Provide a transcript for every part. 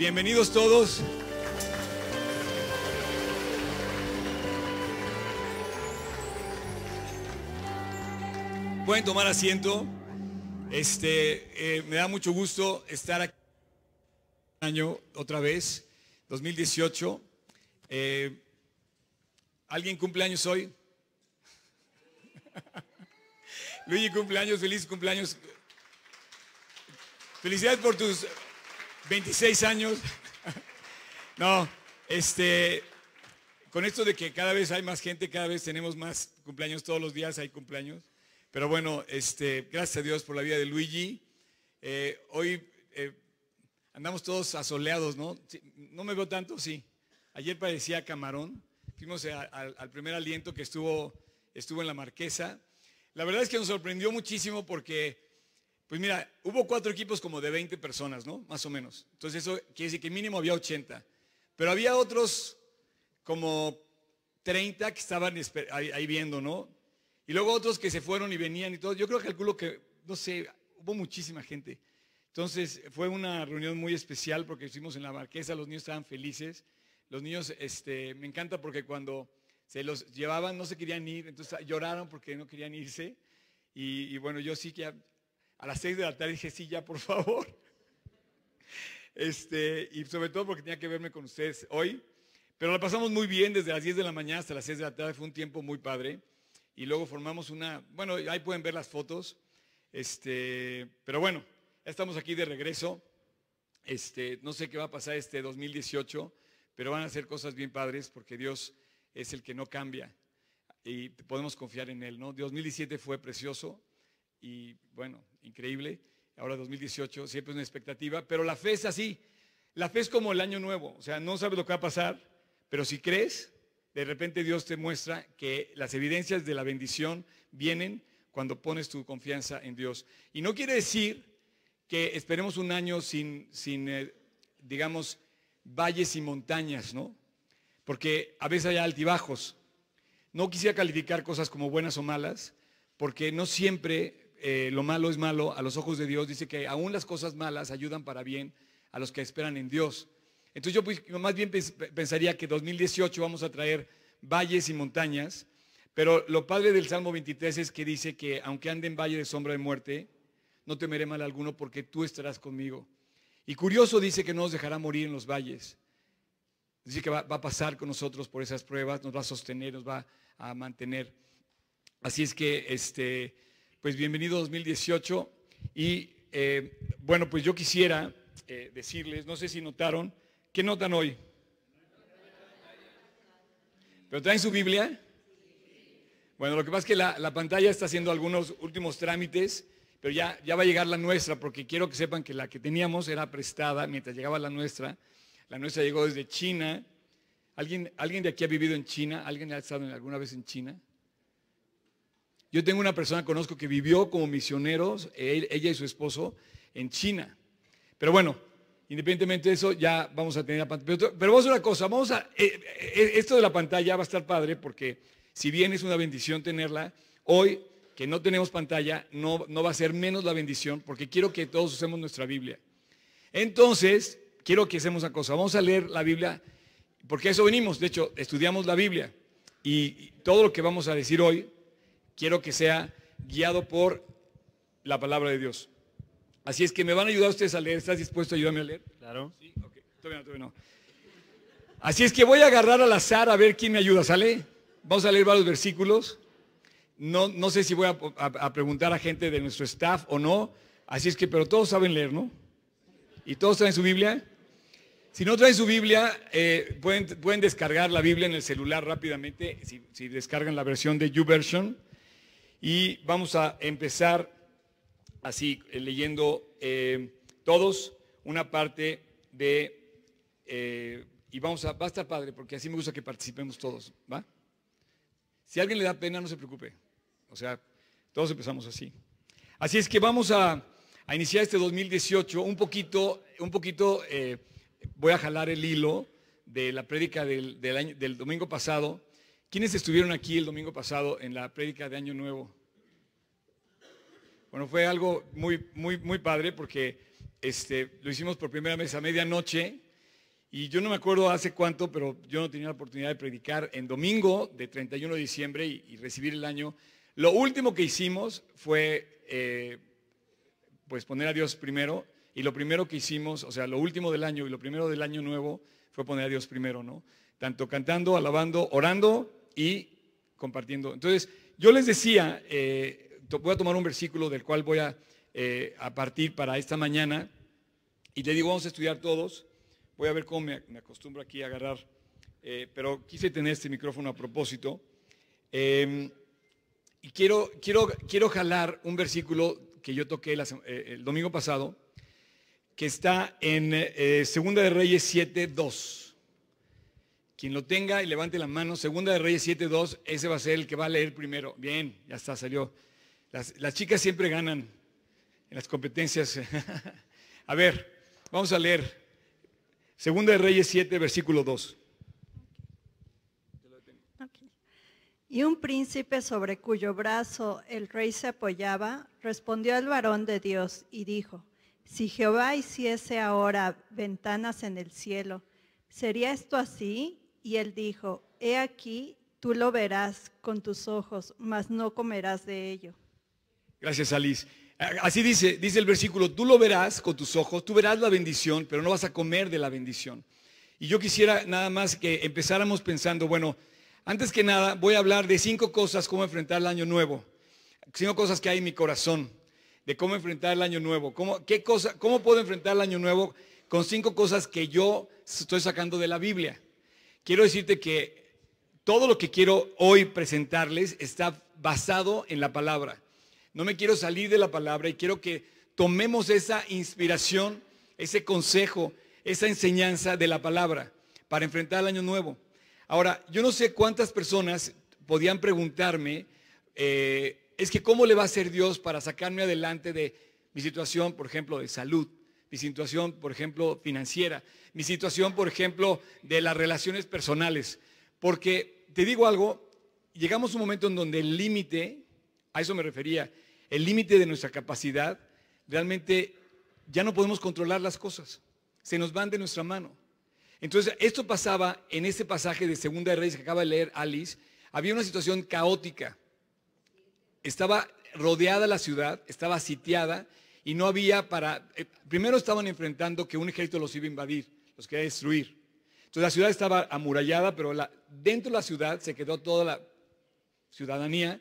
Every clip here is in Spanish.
Bienvenidos todos. Pueden tomar asiento. Este, eh, me da mucho gusto estar aquí año otra vez, 2018. Eh, ¿Alguien cumpleaños hoy? Luigi cumpleaños, feliz cumpleaños. Felicidades por tus 26 años. No, este, con esto de que cada vez hay más gente, cada vez tenemos más cumpleaños, todos los días hay cumpleaños. Pero bueno, este, gracias a Dios por la vida de Luigi. Eh, hoy eh, andamos todos asoleados, ¿no? no me veo tanto, sí. Ayer parecía camarón. Fuimos al primer aliento que estuvo, estuvo en la Marquesa. La verdad es que nos sorprendió muchísimo porque, pues mira, hubo cuatro equipos como de 20 personas, ¿no? Más o menos. Entonces eso quiere decir que mínimo había 80. Pero había otros como 30 que estaban ahí, viendo, ¿no? Y luego otros que se fueron y venían y todo. Yo creo que calculo que, no sé, hubo muchísima gente. Entonces fue una reunión muy especial porque estuvimos en la marquesa, los niños estaban felices. Los niños, este, me encanta porque cuando se los llevaban no se querían ir, entonces lloraron porque no querían irse. Y, bueno, yo sí que a, las seis de la tarde dije, sí, ya, por favor. Este, y sobre todo porque tenía que verme con ustedes hoy. Pero la pasamos muy bien desde las 10 de la mañana hasta las 6 de la tarde, fue un tiempo muy padre. Y luego formamos una, bueno, ahí pueden ver las fotos. Este, pero bueno, estamos aquí de regreso. Este, no sé qué va a pasar este 2018, pero van a ser cosas bien padres porque Dios es el que no cambia y podemos confiar en Él, ¿no? 2017 fue precioso y bueno, increíble. Ahora 2018 siempre es una expectativa, pero la fe es así. La fe es como el año nuevo, o sea, no sabes lo que va a pasar, pero si crees, de repente Dios te muestra que las evidencias de la bendición vienen cuando pones tu confianza en Dios. Y no quiere decir que esperemos un año sin, sin eh, digamos, valles y montañas, ¿no? porque a veces hay altibajos. No quisiera calificar cosas como buenas o malas, porque no siempre eh, lo malo es malo a los ojos de Dios. Dice que aún las cosas malas ayudan para bien a los que esperan en Dios. Entonces yo pues, más bien pensaría que 2018 vamos a traer valles y montañas, pero lo padre del Salmo 23 es que dice que aunque ande en valle de sombra de muerte, no temeré mal alguno porque tú estarás conmigo. Y curioso dice que no nos dejará morir en los valles. Dice que va, a pasar con nosotros por esas pruebas, nos va a sostener, nos va a mantener. Así es que, este, pues bienvenido 2018. Y eh, bueno, pues yo quisiera eh, decirles, no sé si notaron, ¿qué notan hoy? ¿Pero traen su Biblia? Bueno, lo que pasa es que la, la, pantalla está haciendo algunos últimos trámites, pero ya, ya va a llegar la nuestra, porque quiero que sepan que la que teníamos era prestada mientras llegaba la nuestra. La nuestra llegó desde China. ¿Alguien, ¿Alguien de aquí ha vivido en China? ¿Alguien ha estado alguna vez en China? Yo tengo una persona que conozco que vivió como misioneros, ella y su esposo, en China. Pero bueno, independientemente de eso, ya vamos a tener la pantalla. Pero, vamos a una cosa, vamos a, eh, eh, esto de la pantalla va a estar padre porque si bien es una bendición tenerla, hoy que no tenemos pantalla, no, no va a ser menos la bendición porque quiero que todos usemos nuestra Biblia. Entonces, quiero que hacemos una cosa. Vamos a leer la Biblia, porque a eso venimos. De hecho, estudiamos la Biblia. Y todo lo que vamos a decir hoy, quiero que sea guiado por la palabra de Dios. Así es que me van a ayudar ustedes a leer. ¿Estás dispuesto a ayudarme a leer? Claro. Sí, ok. Todavía no, todavía no. Así es que voy a agarrar al azar a ver quién me ayuda. ¿Sale? Vamos a leer varios versículos. No, no sé si voy a, a preguntar a gente de nuestro staff o no. Así es que, pero todos saben leer, ¿no? ¿Y todos traen su Biblia? Si no traen su Biblia, eh, pueden, pueden, descargar la Biblia en el celular rápidamente, si, descargan la versión de YouVersion. Y vamos a empezar así, eh, leyendo eh, todos una parte de... y vamos a... Va a estar padre, porque así me gusta que participemos todos, ¿va? Si a alguien le da pena, no se preocupe. O sea, todos empezamos así. Así es que vamos a, a iniciar este 2018 un poquito, un poquito voy a jalar el hilo de la prédica del, del, domingo pasado. ¿Quiénes estuvieron aquí el domingo pasado en la prédica de Año Nuevo? Bueno, fue algo muy, muy, muy padre porque este, lo hicimos por primera vez a medianoche Y yo no me acuerdo hace cuánto, pero yo no tenía la oportunidad de predicar en domingo de 31 de diciembre y, recibir el año. Lo último que hicimos fue eh, pues poner a Dios primero. Y lo primero que hicimos, o sea, lo último del año y lo primero del año nuevo fue poner a Dios primero, ¿no? Tanto cantando, alabando, orando y compartiendo. Entonces, yo les decía, eh, voy a tomar un versículo del cual voy a, eh, a partir para esta mañana y le digo, vamos a estudiar todos. Voy a ver cómo me, acostumbro aquí a agarrar, eh, pero quise tener este micrófono a propósito. Em, y quiero, quiero, quiero jalar un versículo que yo toqué eh, el domingo pasado, que está en eh, Segunda de Reyes 7.2. Quien lo tenga y levante la mano, Segunda de Reyes 7.2, ese va a ser el que va a leer primero. Bien, ya está, salió. Las, las chicas siempre ganan en las competencias. a ver, vamos a leer Segunda de Reyes 7, versículo 2. Y un príncipe sobre cuyo brazo el rey se apoyaba, respondió al varón de Dios y dijo, si Jehová hiciese ahora ventanas en el cielo, ¿sería esto así? Y él dijo, he aquí, tú lo verás con tus ojos, mas no comerás de ello. Gracias, Alice. Así dice, dice el versículo, tú lo verás con tus ojos, tú verás la bendición, pero no vas a comer de la bendición. Y yo quisiera nada más que empezáramos pensando, bueno, antes que nada voy a hablar de cinco cosas, cómo enfrentar el año nuevo. Cinco cosas que hay en mi corazón, de cómo enfrentar el año nuevo. ¿Cómo, qué cosa, cómo puedo enfrentar el año nuevo con cinco cosas que yo estoy sacando de la Biblia? Quiero decirte que todo lo que quiero hoy presentarles está basado en la palabra. No me quiero salir de la palabra y quiero que tomemos esa inspiración, ese consejo, esa enseñanza de la palabra para enfrentar el año nuevo. Ahora, yo no sé cuántas personas podían preguntarme, eh, es que cómo le va a hacer Dios para sacarme adelante de mi situación, por ejemplo, de salud, mi situación, por ejemplo, financiera, mi situación, por ejemplo, de las relaciones personales. Porque te digo algo, llegamos a un momento en donde el límite a eso me refería. El límite de nuestra capacidad, realmente ya no podemos controlar las cosas. Se nos van de nuestra mano. Entonces, esto pasaba en ese pasaje de Segunda de Reyes que acaba de leer Alice. Había una situación caótica. Estaba rodeada la ciudad, estaba sitiada y no había para... Eh, primero estaban enfrentando que un ejército los iba a invadir, los quería destruir. Entonces la ciudad estaba amurallada, pero dentro de la ciudad se quedó toda la ciudadanía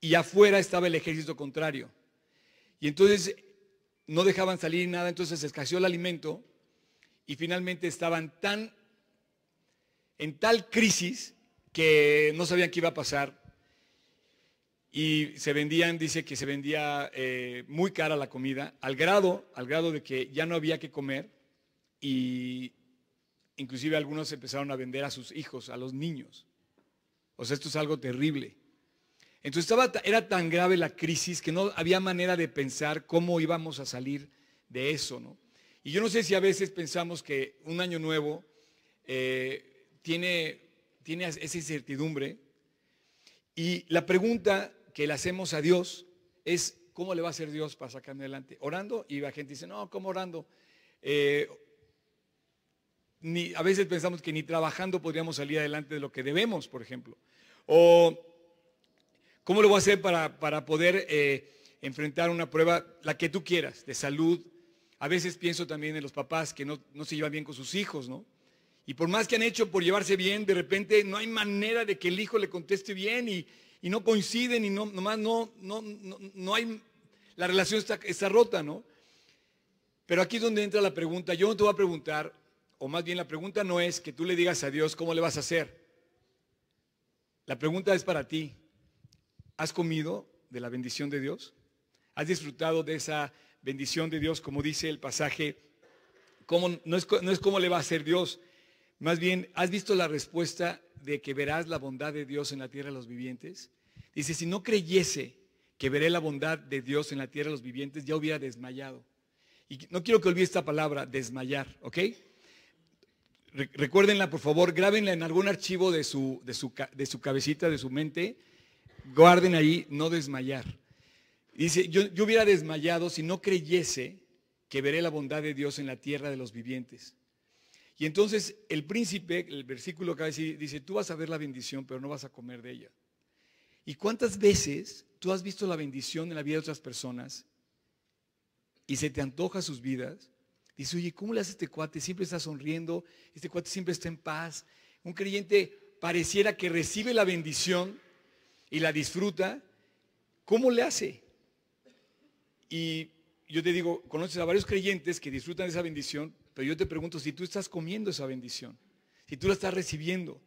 y afuera estaba el ejército contrario. Y entonces no dejaban salir nada, entonces escaseó el alimento y finalmente estaban tan en tal crisis que no sabían qué iba a pasar y se vendían, dice que se vendía eh, muy cara la comida, al grado, al grado de que ya no había que comer y inclusive algunos empezaron a vender a sus hijos, a los niños. O sea, esto es algo terrible. Entonces estaba, era tan grave la crisis que no había manera de pensar cómo íbamos a salir de eso. ¿no? Y yo no sé si a veces pensamos que un año nuevo eh, tiene, tiene esa incertidumbre. Y la pregunta que le hacemos a Dios es, ¿cómo le va a hacer Dios para sacarme adelante? Orando. Y la gente dice, no, ¿cómo orando? Eh, ni, a veces pensamos que ni trabajando podríamos salir adelante de lo que debemos, por ejemplo. O ¿Cómo lo voy a hacer para, poder eh, enfrentar una prueba, la que tú quieras, de salud? A veces pienso también en los papás que no, se llevan bien con sus hijos, ¿no? Y por más que han hecho por llevarse bien, de repente no hay manera de que el hijo le conteste bien y, no coinciden y no, nomás no, no, no, hay, la relación está, está rota, ¿no? Pero aquí es donde entra la pregunta. Yo no te voy a preguntar, o más bien la pregunta no es que tú le digas a Dios cómo le vas a hacer. La pregunta es para ti. ¿Has comido de la bendición de Dios? ¿Has disfrutado de esa bendición de Dios, como dice el pasaje? no, es, no es cómo le va a hacer Dios, más bien, ¿has visto la respuesta de que verás la bondad de Dios en la tierra de los vivientes? Dice, si no creyese que veré la bondad de Dios en la tierra de los vivientes, ya hubiera desmayado. Y no quiero que olvide esta palabra, desmayar, ¿ok? Recuérdenla, por favor, grábenla en algún archivo de su, de su, de su cabecita, de su mente, guarden ahí, no desmayar. Dice, yo, yo hubiera desmayado si no creyese que veré la bondad de Dios en la tierra de los vivientes. Y entonces el príncipe, el versículo acá dice, dice, tú vas a ver la bendición, pero no vas a comer de ella. ¿Y cuántas veces tú has visto la bendición en la vida de otras personas y se te antoja sus vidas? Dice, oye, ¿cómo le hace este cuate? Siempre está sonriendo, este cuate siempre está en paz. Un creyente pareciera que recibe la bendición y la disfruta. ¿Cómo le hace? Y yo te digo, conoces a varios creyentes que disfrutan de esa bendición, pero yo te pregunto si tú estás comiendo esa bendición, si tú la estás recibiendo.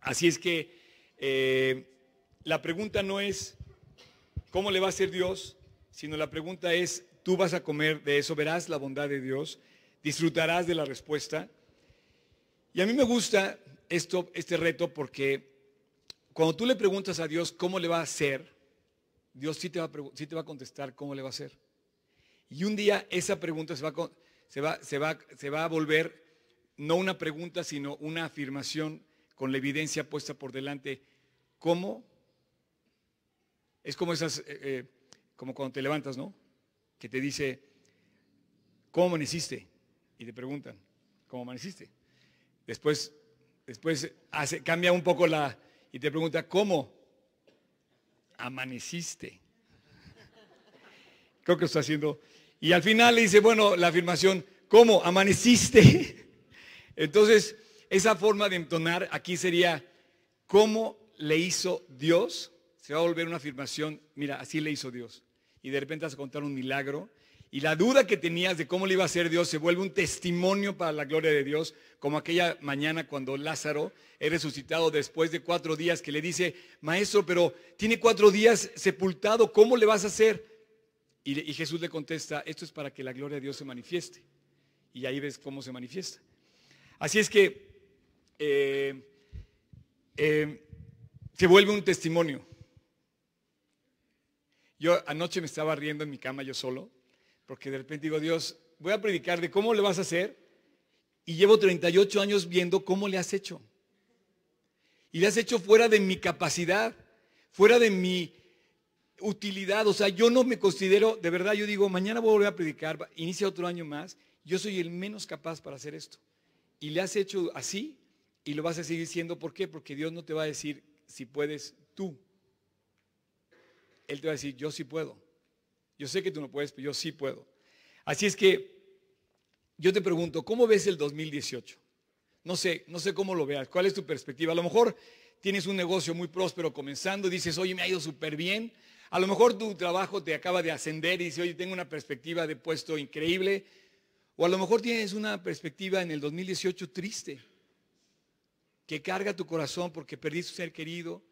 Así es que eh, la pregunta no es cómo le va a hacer Dios, sino la pregunta es, tú vas a comer de eso, verás la bondad de Dios, disfrutarás de la respuesta. Y a mí me gusta esto, este reto porque cuando tú le preguntas a Dios cómo le va a hacer, Dios sí te va a, sí te va a contestar cómo le va a hacer. Y un día esa pregunta se va, a, se, va, se, va, se va a volver no una pregunta, sino una afirmación con la evidencia puesta por delante. ¿Cómo? Es como esas, eh, eh, como cuando te levantas, ¿no? Que te dice, ¿cómo amaneciste? Y te preguntan, ¿cómo amaneciste? Después, después hace, cambia un poco la, y te pregunta, ¿cómo amaneciste? Creo que está haciendo y al final le dice, bueno, la afirmación, ¿cómo? ¿Amaneciste? Entonces, esa forma de entonar aquí sería, ¿cómo le hizo Dios? Se va a volver una afirmación, mira, así le hizo Dios. Y de repente vas a contar un milagro. Y la duda que tenías de cómo le iba a hacer Dios se vuelve un testimonio para la gloria de Dios, como aquella mañana cuando Lázaro es resucitado después de cuatro días, que le dice, maestro, pero tiene cuatro días sepultado, ¿cómo le vas a hacer? Y, Jesús le contesta, esto es para que la gloria de Dios se manifieste. Y ahí ves cómo se manifiesta. Así es que eh, eh, se vuelve un testimonio. Yo anoche me estaba riendo en mi cama yo solo, porque de repente digo, Dios, voy a predicar de cómo le vas a hacer. Y llevo 38 años viendo cómo le has hecho. Y le has hecho fuera de mi capacidad, fuera de mi utilidad. O sea, yo no me considero, de verdad, yo digo, mañana voy a volver a predicar, inicia otro año más. Yo soy el menos capaz para hacer esto. Y le has hecho así y lo vas a seguir siendo. ¿Por qué? Porque Dios no te va a decir si puedes tú. Él te va a decir, yo sí puedo. Yo sé que tú no puedes, pero yo sí puedo. Así es que yo te pregunto, ¿cómo ves el 2018? No sé, no sé cómo lo veas. ¿Cuál es tu perspectiva? A lo mejor tienes un negocio muy próspero comenzando, dices, oye, me ha ido súper bien, a lo mejor tu trabajo te acaba de ascender y dice, oye, tengo una perspectiva de puesto increíble. O a lo mejor tienes una perspectiva en el 2018 triste, que carga tu corazón porque perdiste un ser querido.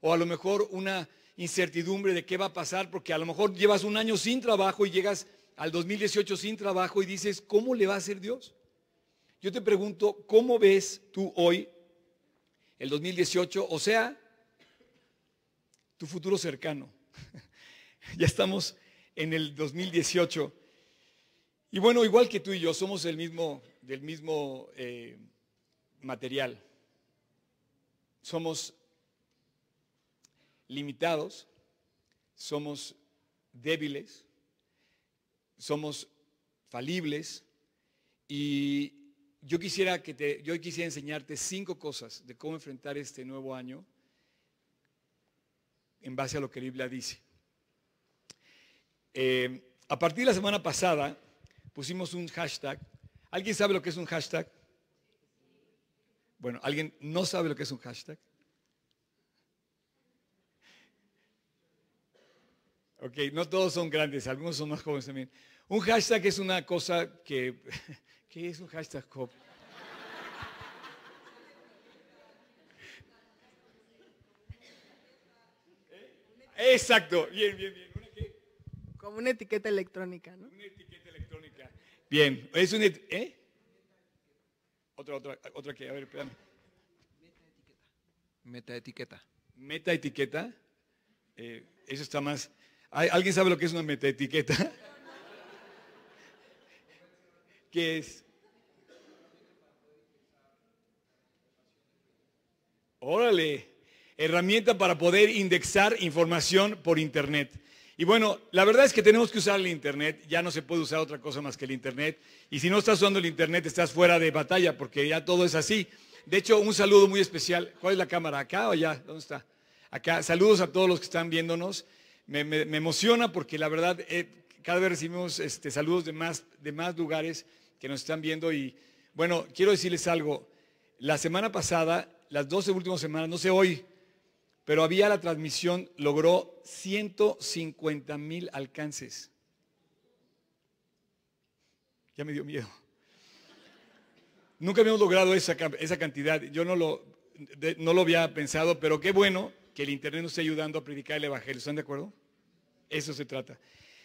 O a lo mejor una incertidumbre de qué va a pasar porque a lo mejor llevas un año sin trabajo y llegas al 2018 sin trabajo y dices, ¿cómo le va a hacer Dios? Yo te pregunto, ¿cómo ves tú hoy el 2018? O sea, tu futuro cercano. ya estamos en el 2018. Y bueno, igual que tú y yo, somos el mismo, del mismo eh, material. Somos limitados, somos débiles, somos falibles y yo quisiera que te, yo quisiera enseñarte cinco cosas de cómo enfrentar este nuevo año en base a lo que la Biblia dice. Eh, a partir de la semana pasada pusimos un hashtag. ¿Alguien sabe lo que es un hashtag? Bueno, ¿alguien no sabe lo que es un hashtag? Ok, no todos son grandes, algunos son más jóvenes también. Un hashtag es una cosa que... ¿Qué es un hashtag, Exacto, bien, bien, bien. Como una etiqueta electrónica, ¿no? Una etiqueta electrónica. Bien, es una... ¿Eh? Otra, otra, otra que, a ver, espérame. Meta etiqueta. Meta etiqueta. Eh, eso está más... ¿Alguien sabe lo que es una meta etiqueta? ¿Qué es? Órale, herramienta para poder indexar información por Internet. Y bueno, la verdad es que tenemos que usar el Internet, ya no se puede usar otra cosa más que el Internet. Y si no estás usando el Internet, estás fuera de batalla, porque ya todo es así. De hecho, un saludo muy especial. ¿Cuál es la cámara? ¿Acá o allá? ¿Dónde está? Acá. Saludos a todos los que están viéndonos. Me, emociona porque la verdad, eh, cada vez recibimos este, saludos de más, de más lugares que nos están viendo. Y bueno, quiero decirles algo. La semana pasada, las 12 últimas semanas, no sé hoy, pero había la transmisión, logró 150 mil alcances. Ya me dio miedo. Nunca habíamos logrado esa, esa cantidad. Yo no lo, no lo había pensado, pero qué bueno que el Internet nos esté ayudando a predicar el Evangelio. ¿Están de acuerdo? Eso se trata.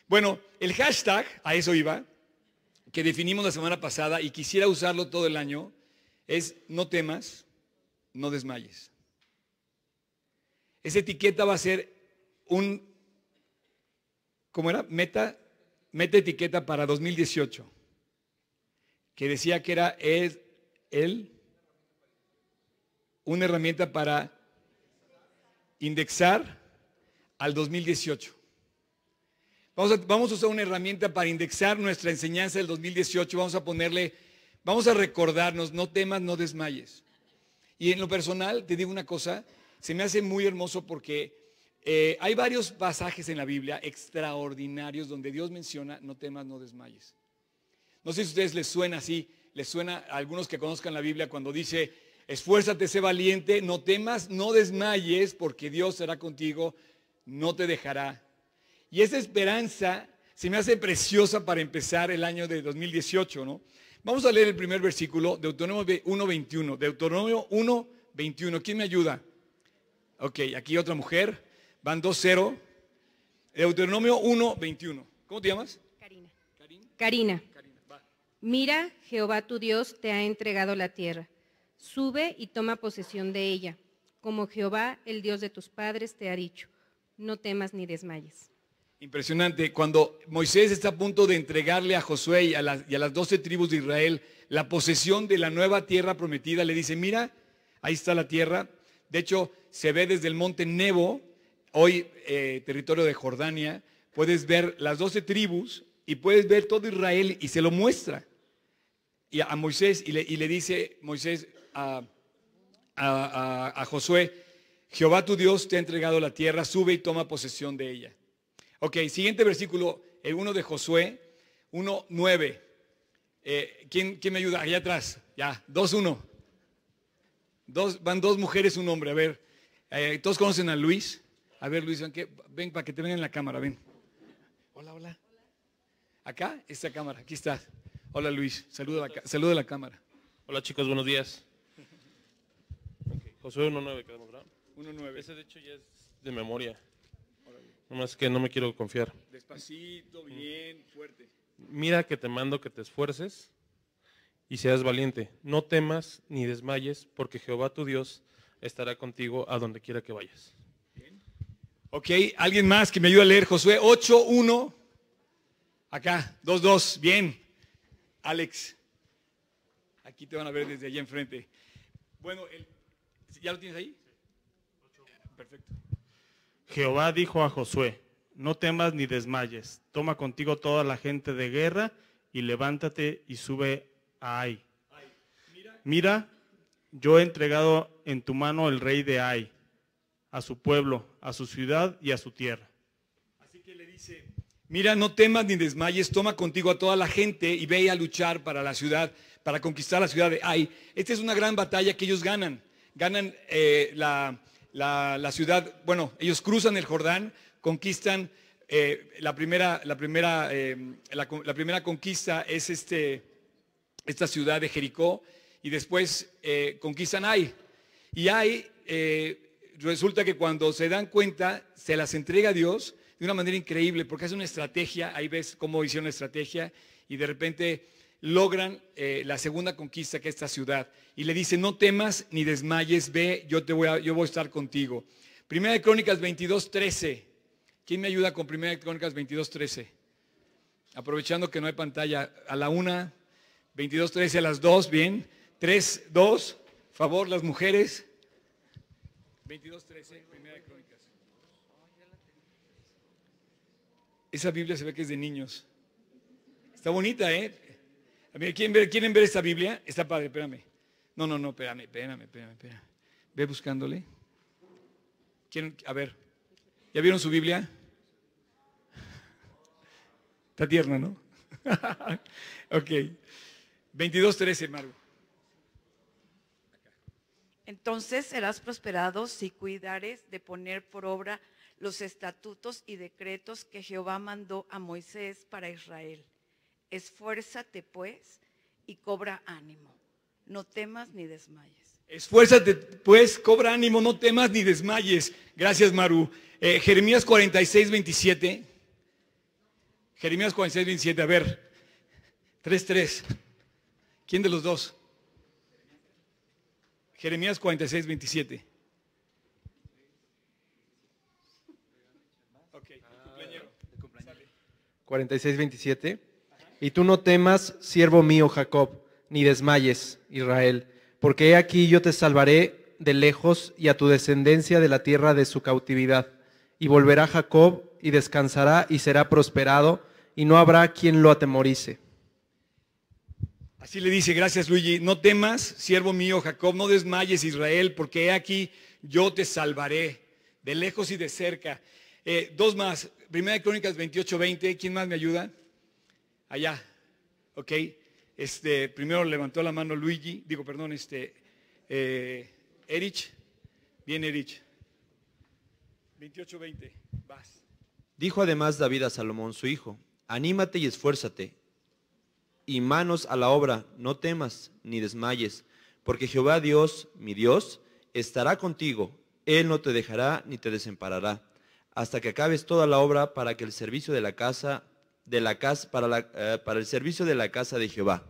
Bueno, el hashtag, a eso iba, que definimos la semana pasada y quisiera usarlo todo el año, es no temas, no desmayes. Esa etiqueta va a ser un, ¿cómo era? Meta, meta etiqueta para 2018, que decía que era es el, una herramienta para indexar al 2018. Vamos a, vamos a usar una herramienta para indexar nuestra enseñanza del 2018. Vamos a ponerle, vamos a recordarnos, no temas, no desmayes. Y en lo personal, te digo una cosa, se me hace muy hermoso porque eh, hay varios pasajes en la Biblia extraordinarios donde Dios menciona, no temas, no desmayes. No sé si a ustedes les suena así, les suena a algunos que conozcan la Biblia cuando dice, esfuérzate, sé valiente, no temas, no desmayes, porque Dios será contigo, no te dejará. Y esa esperanza se me hace preciosa para empezar el año de 2018, ¿no? Vamos a leer el primer versículo, Deuteronomio 1.21. Deuteronomio 1.21. ¿Quién me ayuda? Ok, aquí otra mujer. Van 2-0. Deuteronomio 1.21. ¿Cómo te llamas? Karina. Karina. Mira, Jehová tu Dios te ha entregado la tierra. Sube y toma posesión de ella, como Jehová, el Dios de tus padres, te ha dicho. No temas ni desmayes. Impresionante. Cuando Moisés está a punto de entregarle a Josué y a, las, doce tribus de Israel la posesión de la nueva tierra prometida, le dice, mira, ahí está la tierra. De hecho, se ve desde el monte Nebo, hoy eh, territorio de Jordania, puedes ver las doce tribus y puedes ver todo Israel y se lo muestra y a, Moisés y le, dice Moisés a, a, Josué, Jehová tu Dios te ha entregado la tierra, sube y toma posesión de ella. Ok, siguiente versículo, el uno de Josué, 1.9. Eh, ¿quién, ¿Quién me ayuda? Allá atrás, ya, 2.1. Dos, van dos mujeres, un hombre. A ver, eh, ¿todos conocen a Luis? A ver, Luis, ven, ven para que te vean en la cámara, ven. Hola, hola. Acá, esta cámara, aquí está. Hola Luis, saluda la, saluda la cámara. Hola chicos, buenos días. Josué 1.9, quedamos, ¿verdad? 1.9. Ese de hecho ya es de memoria. Nomás que no me quiero confiar. Despacito, bien, fuerte. Mira que te mando que te esfuerces y seas valiente. No temas ni desmayes, porque Jehová tu Dios estará contigo a donde quiera que vayas. Ok, alguien más que me ayude a leer Josué 8.1. Acá, 2.2, bien. Alex, aquí te van a ver desde allá enfrente. Bueno, ¿ya lo tienes ahí? Perfecto. Jehová dijo a Josué, no temas ni desmayes, toma contigo toda la gente de guerra y levántate y sube a Ai. Mira, yo he entregado en tu mano el rey de Ai, a su pueblo, a su ciudad y a su tierra. Así que le dice, mira, no temas ni desmayes, toma contigo a toda la gente y ve a luchar para la ciudad, para conquistar la ciudad de Ai. Esta es una gran batalla que ellos ganan. Ganan eh, la, la, ciudad, bueno, ellos cruzan el Jordán, conquistan eh, la, primera, la, primera, eh, la, primera conquista es este, esta ciudad de Jericó y después eh, conquistan Ai. Y Ai resulta que cuando se dan cuenta se las entrega a Dios de una manera increíble porque es una estrategia, ahí ves cómo hicieron la estrategia y de repente logran eh, la segunda conquista que es esta ciudad. Y le dice, no temas ni desmayes, ve, yo, te voy, a, yo voy a estar contigo. Primera de Crónicas 22, 13. ¿Quién me ayuda con Primera de Crónicas 22, 13? Aprovechando que no hay pantalla, a la una, 22, 13, a las dos, bien. 3, 2, favor, las mujeres. 22, 13, Primera de Crónicas. Esa Biblia se ve que es de niños. Está bonita, ¿eh? A ver, ¿quieren ver, ¿quieren ver esta Biblia? Está padre, espérame. No, no, no, espérame, espérame, espérame, espérame. Ve buscándole. ¿Quieren? A ver, ¿ya vieron su Biblia? Está tierna, ¿no? ok. 22.13, Maru. Entonces serás prosperado si cuidares de poner por obra los estatutos y decretos que Jehová mandó a Moisés para Israel. Esfuérzate pues y cobra ánimo. No temas ni desmayes. Esfuérzate pues, cobra ánimo, no temas ni desmayes. Gracias, Maru. Eh, Jeremías 46, 27. Jeremías 46, 27. A ver. 3, 3. ¿Quién de los dos? Jeremías 46, 27. Ok, cumpleañero. 46, 27. Y tú no temas, siervo mío Jacob, ni desmayes, Israel, porque he aquí yo te salvaré de lejos y a tu descendencia de la tierra de su cautividad. Y volverá Jacob y descansará y será prosperado, y no habrá quien lo atemorice. Así le dice, gracias Luigi, no temas, siervo mío Jacob, no desmayes Israel, porque he aquí yo te salvaré, de lejos y de cerca. Eh, dos más, Primera de Crónicas 28, 20, ¿quién más me ayuda? Allá, ok. Este, primero levantó la mano Luigi, digo, perdón, este, eh, Erich, bien Erich. 28, 20, vas. Dijo además David a Salomón, su hijo, anímate y esfuérzate, y manos a la obra, no temas ni desmayes, porque Jehová Dios, mi Dios, estará contigo, Él no te dejará ni te desamparará, hasta que acabes toda la obra para que el servicio de la casa, de la casa, eh, para el servicio de la casa de Jehová.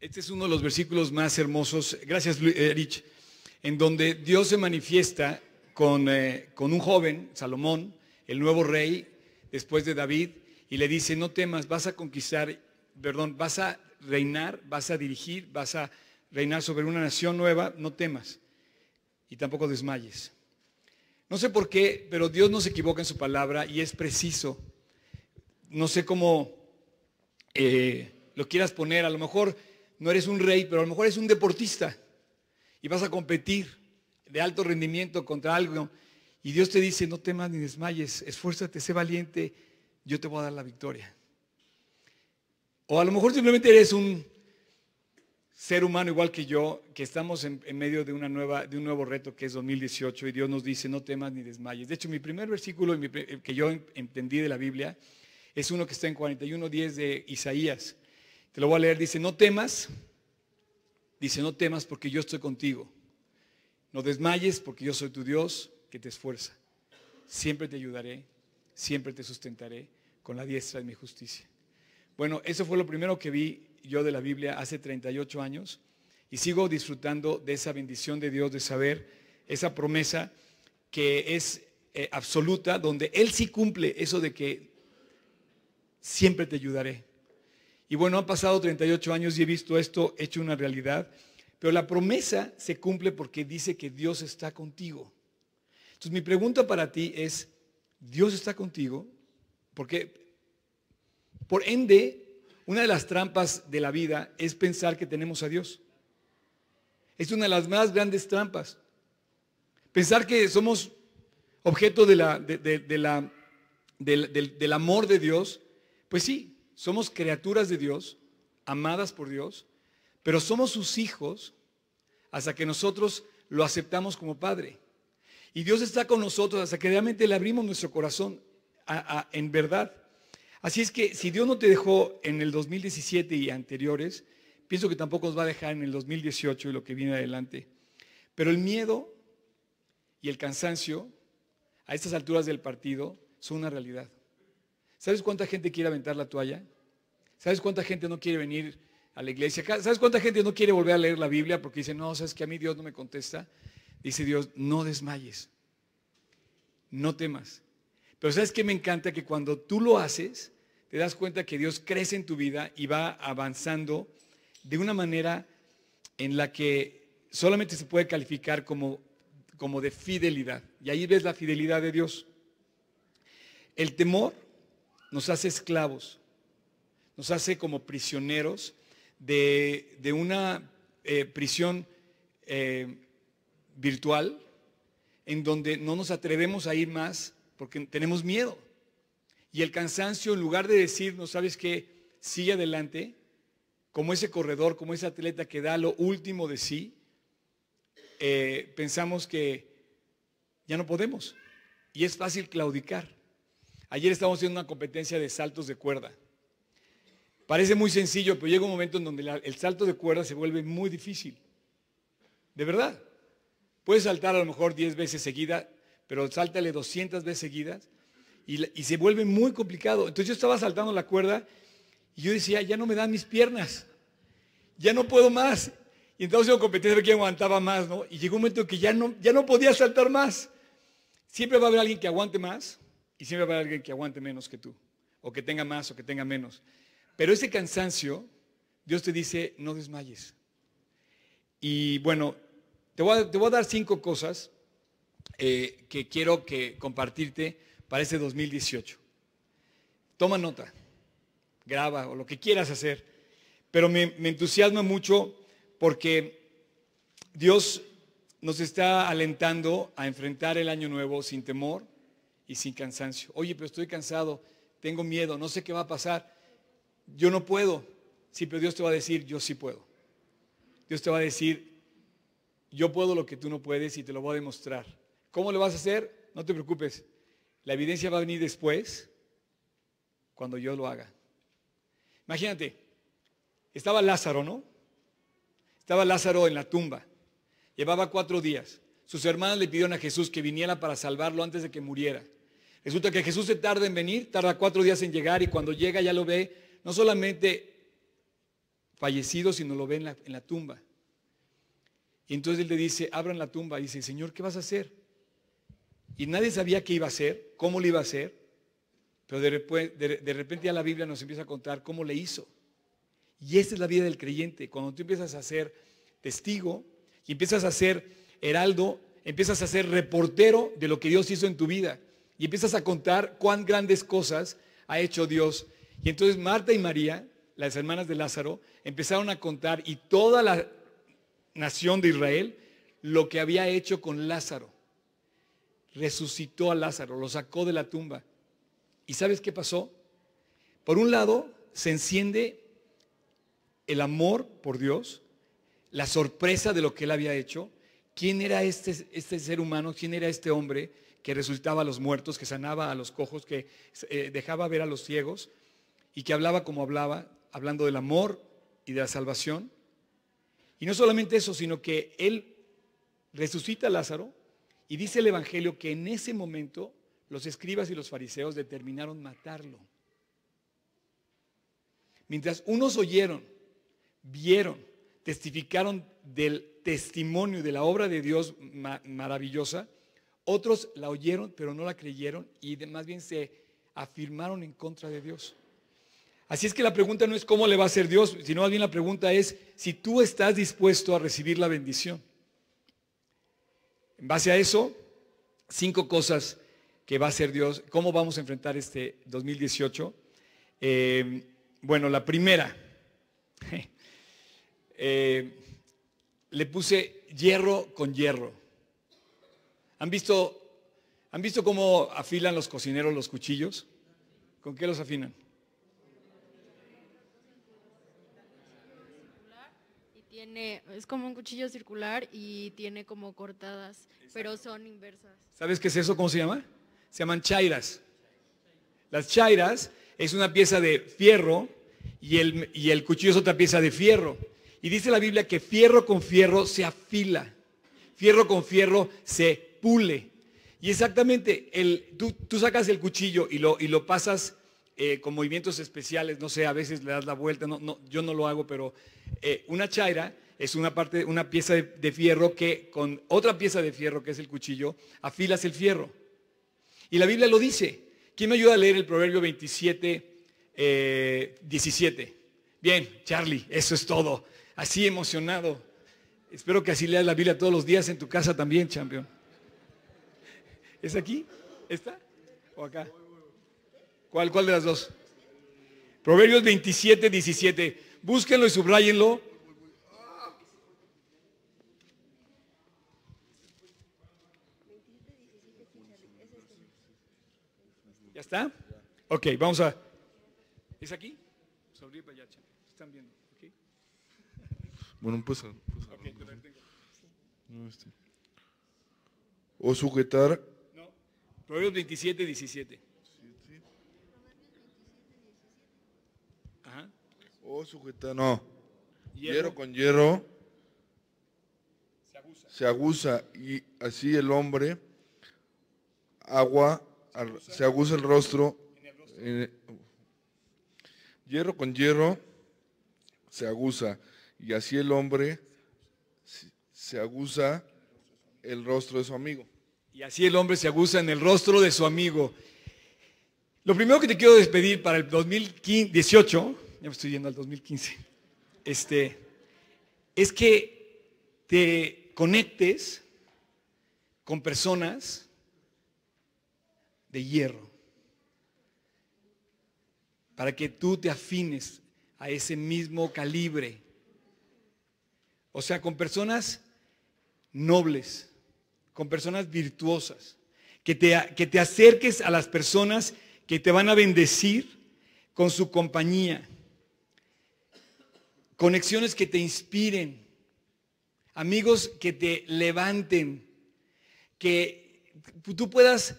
Este es uno de los versículos más hermosos, gracias eh, Rich, en donde Dios se manifiesta con, eh, con un joven, Salomón, el nuevo rey, después de David, y le dice, no temas, vas a conquistar, perdón, vas a reinar, vas a dirigir, vas a reinar sobre una nación nueva, no temas, y tampoco desmayes. No sé por qué, pero Dios no se equivoca en su palabra y es preciso. No sé cómo eh, lo quieras poner, a lo mejor no eres un rey, pero a lo mejor eres un deportista y vas a competir de alto rendimiento contra algo y Dios te dice, no temas ni desmayes, esfuérzate, sé valiente, yo te voy a dar la victoria. O a lo mejor simplemente eres un ser humano igual que yo, que estamos en, medio de, una nueva, de un nuevo reto que es 2018 y Dios nos dice, no temas ni desmayes. De hecho, mi primer versículo pri- que yo entendí de la Biblia es uno que está en 41.10 de Isaías. Te lo voy a leer, dice, no temas, dice, no temas porque yo estoy contigo. No desmayes porque yo soy tu Dios que te esfuerza. Siempre te ayudaré, siempre te sustentaré con la diestra de mi justicia. Bueno, eso fue lo primero que vi yo de la Biblia hace 38 años y sigo disfrutando de esa bendición de Dios, de saber esa promesa que es eh, absoluta, donde Él sí cumple eso de que siempre te ayudaré. Y bueno, han pasado 38 años y he visto esto hecho una realidad, pero la promesa se cumple porque dice que Dios está contigo. Entonces mi pregunta para ti es, ¿Dios está contigo? Porque por ende, una de las trampas de la vida es pensar que tenemos a Dios. Es una de las más grandes trampas. Pensar que somos objeto de la, de- la- del, del- amor de Dios. Pues sí, somos criaturas de Dios, amadas por Dios, pero somos sus hijos hasta que nosotros lo aceptamos como Padre. Y Dios está con nosotros hasta que realmente le abrimos nuestro corazón en verdad. Así es que si Dios no te dejó en el 2017 y anteriores, pienso que tampoco nos va a dejar en el 2018 y lo que viene adelante. Pero el miedo y el cansancio a estas alturas del partido son una realidad. ¿Sabes cuánta gente quiere aventar la toalla? ¿Sabes cuánta gente no quiere venir a la iglesia? ¿Sabes cuánta gente no quiere volver a leer la Biblia porque dice, no, sabes que a mí Dios no me contesta? Dice Dios, no desmayes, no temas. Pero ¿sabes qué me encanta? Que cuando tú lo haces, te das cuenta que Dios crece en tu vida y va avanzando de una manera en la que solamente se puede calificar como, como de fidelidad. Y ahí ves la fidelidad de Dios. El temor nos hace esclavos, nos hace como prisioneros de, de una eh, prisión eh, virtual en donde no nos atrevemos a ir más porque tenemos miedo. Y el cansancio, en lugar de decirnos, ¿sabes qué? Sigue adelante, como ese corredor, como ese atleta que da lo último de sí, eh, pensamos que ya no podemos. Y es fácil claudicar. Ayer estábamos haciendo una competencia de saltos de cuerda. Parece muy sencillo, pero llega un momento en donde el salto de cuerda se vuelve muy difícil. De verdad. Puedes saltar a lo mejor 10 veces seguida, pero sáltale 200 veces seguidas y, se vuelve muy complicado. Entonces yo estaba saltando la cuerda y yo decía, ya no me dan mis piernas, ya no puedo más. Y entonces yo competí a ver quién aguantaba más, ¿no? Y llegó un momento que ya no, ya no podía saltar más. Siempre va a haber alguien que aguante más y siempre va a haber alguien que aguante menos que tú, o que tenga más o que tenga menos. Pero ese cansancio, Dios te dice, no desmayes. Y bueno, te voy a, te voy a dar cinco cosas eh, que quiero que compartirte para este 2018. Toma nota, graba o lo que quieras hacer. Pero me, me entusiasma mucho porque Dios nos está alentando a enfrentar el año nuevo sin temor y sin cansancio. Oye, pero estoy cansado, tengo miedo, no sé qué va a pasar. Yo no puedo. Sí, pero Dios te va a decir, yo sí puedo. Dios te va a decir, yo puedo lo que tú no puedes y te lo voy a demostrar. ¿Cómo lo vas a hacer? No te preocupes. La evidencia va a venir después, cuando yo lo haga. Imagínate, estaba Lázaro, ¿no? Estaba Lázaro en la tumba. Llevaba cuatro días. Sus hermanas le pidieron a Jesús que viniera para salvarlo antes de que muriera. Resulta que Jesús se tarda en venir, tarda cuatro días en llegar y cuando llega ya lo ve no solamente fallecido, sino lo ve en la, en la tumba. Y entonces él le dice, abran la tumba. Y dice, Señor, ¿qué vas a hacer? Y nadie sabía qué iba a hacer, cómo lo iba a hacer. Pero de, repente, ya la Biblia nos empieza a contar cómo le hizo. Y esa es la vida del creyente. Cuando tú empiezas a ser testigo y empiezas a ser heraldo, empiezas a ser reportero de lo que Dios hizo en tu vida. Y empiezas a contar cuán grandes cosas ha hecho Dios. Y entonces Marta y María, las hermanas de Lázaro, empezaron a contar y toda la nación de Israel lo que había hecho con Lázaro. Resucitó a Lázaro, lo sacó de la tumba. ¿Y sabes qué pasó? Por un lado, se enciende el amor por Dios, la sorpresa de lo que él había hecho. ¿Quién era este, este ser humano? ¿Quién era este hombre que resultaba a los muertos, que sanaba a los cojos, que eh, dejaba ver a los ciegos y que hablaba como hablaba, hablando del amor y de la salvación? Y no solamente eso, sino que él resucita a Lázaro y dice el Evangelio que en ese momento los escribas y los fariseos determinaron matarlo. Mientras unos oyeron, vieron, testificaron del testimonio de la obra de Dios maravillosa, otros la oyeron pero no la creyeron y más bien se afirmaron en contra de Dios. Así es que la pregunta no es cómo le va a hacer Dios, sino más bien la pregunta es si tú estás dispuesto a recibir la bendición. En base a eso, cinco cosas que va a hacer Dios, cómo vamos a enfrentar este 2018. Eh, bueno, la primera, eh, le puse hierro con hierro. ¿Han visto, ¿Han visto cómo afilan los cocineros los cuchillos? ¿Con qué los afinan? Es como un cuchillo circular y tiene como cortadas, pero son inversas. ¿Sabes qué es eso? ¿Cómo se llama? Se llaman chairas. Las chairas es una pieza de fierro y el, y el cuchillo es otra pieza de fierro. Y dice la Biblia que fierro con fierro se afila, fierro con fierro se pule. Y exactamente, el, tú, sacas el cuchillo y lo, y lo pasas eh, con movimientos especiales, no sé, a veces le das la vuelta, no, no, yo no lo hago, pero eh, una chaira es una, parte, una pieza de, fierro que con otra pieza de fierro, que es el cuchillo, afilas el fierro. Y la Biblia lo dice. ¿Quién me ayuda a leer el Proverbio 27, 17? Eh, Bien, Charlie, eso es todo. Así emocionado. Espero que así leas la Biblia todos los días en tu casa también, campeón. ¿Es aquí? ¿Está? ¿O acá? ¿Cuál, ¿Cuál de las dos? Proverbios 27, 17. Búsquenlo y subrayenlo. ¿Ya está? Ok, vamos a... ¿Es aquí? Chale. Están viendo. Bueno, pues. pues este. O sujetar. No. Proverbios 27, 17. Ajá. O sujetar. No. Hierro. Hierro con hierro Se aguza y así el hombre agua se aguza el rostro. eh, hierro con hierro se aguza y así el hombre se- aguza el rostro de su amigo. Y así el hombre se aguza en el rostro de su amigo. Lo primero que te quiero despedir para el 2018, ya me estoy yendo al 2015, este, es que te conectes con personas de hierro, para que tú te afines a ese mismo calibre. O sea, con personas nobles, con personas virtuosas, que te, que te acerques a las personas que te van a bendecir con su compañía, conexiones que te inspiren, amigos que te levanten, que tú puedas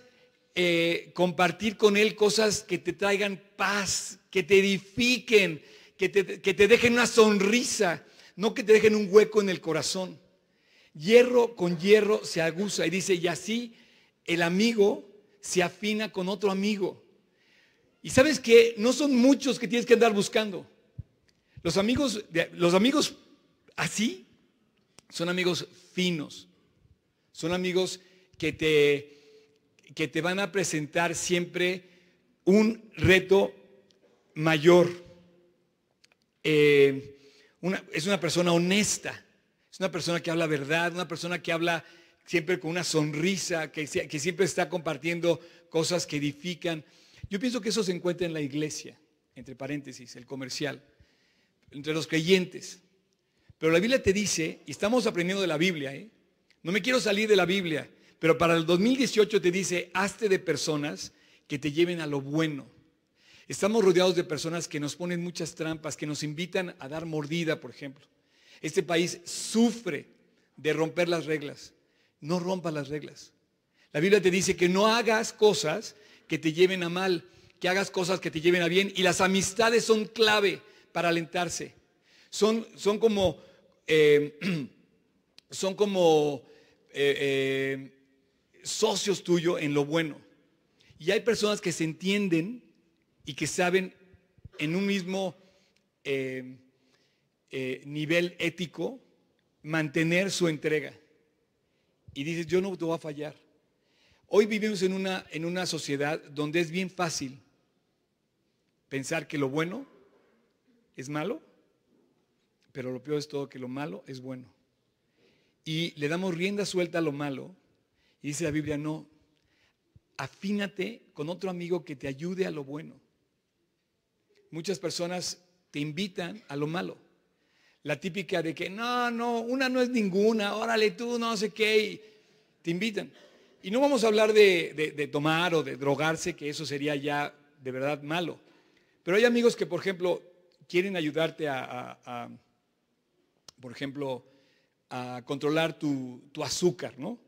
eh, compartir con él cosas que te traigan paz, que te edifiquen, que te, que te dejen una sonrisa, no que te dejen un hueco en el corazón. Hierro con hierro se aguza y dice, y así el amigo se afina con otro amigo. Y sabes que no son muchos que tienes que andar buscando. Los amigos, los amigos así son amigos finos. Son amigos que te, que te van a presentar siempre un reto mayor. Eh, es una persona honesta, es una persona que habla verdad, una persona que habla siempre con una sonrisa, que, que siempre está compartiendo cosas que edifican. Yo pienso que eso se encuentra en la iglesia, entre paréntesis, el comercial, entre los creyentes. Pero la Biblia te dice, y estamos aprendiendo de la Biblia, ¿eh? no me quiero salir de la Biblia, pero para el 2018 te dice, hazte de personas que te lleven a lo bueno. Estamos rodeados de personas que nos ponen muchas trampas, que nos invitan a dar mordida, por ejemplo. Este país sufre de romper las reglas. No rompas las reglas. La Biblia te dice que no hagas cosas que te lleven a mal, que hagas cosas que te lleven a bien. Y las amistades son clave para alentarse. Son, son como, eh, son como eh, eh, socios tuyos en lo bueno. Y hay personas que se entienden y que saben en un mismo nivel ético mantener su entrega. Y dices, yo no te voy a fallar. Hoy vivimos en una, en una sociedad donde es bien fácil pensar que lo bueno es malo, pero lo peor es todo que lo malo es bueno. Y le damos rienda suelta a lo malo. Y dice la Biblia, no, afínate con otro amigo que te ayude a lo bueno. Muchas personas te invitan a lo malo. La típica de que, no, no, una no es ninguna, órale tú, no sé qué, y te invitan. Y no vamos a hablar de, de- de tomar o de drogarse, que eso sería ya de verdad malo. Pero hay amigos que, por ejemplo, quieren ayudarte a, por ejemplo, a controlar tu, tu azúcar, ¿no?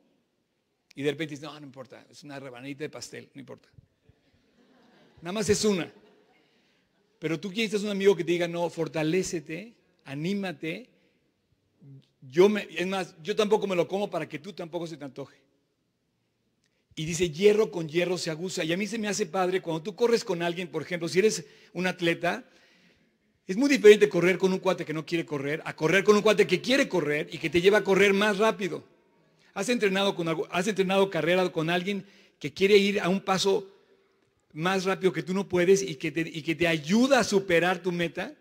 Y de repente dices, no, no importa, es una rebanadita de pastel, no importa. Nada más es una. Pero tú quieres un amigo que te diga, no, fortalécete, anímate. Yo me, es más, yo tampoco me lo como para que tú tampoco se te antoje. Y dice, hierro con hierro se aguza. Y a mí se me hace padre cuando tú corres con alguien, por ejemplo, si eres un atleta, es muy diferente correr con un cuate que no quiere correr a correr con un cuate que quiere correr y que te lleva a correr más rápido. ¿Has entrenado, con, algo- has entrenado carrera con alguien que quiere ir a un paso más rápido que tú no puedes y que, te, ayuda a superar tu meta?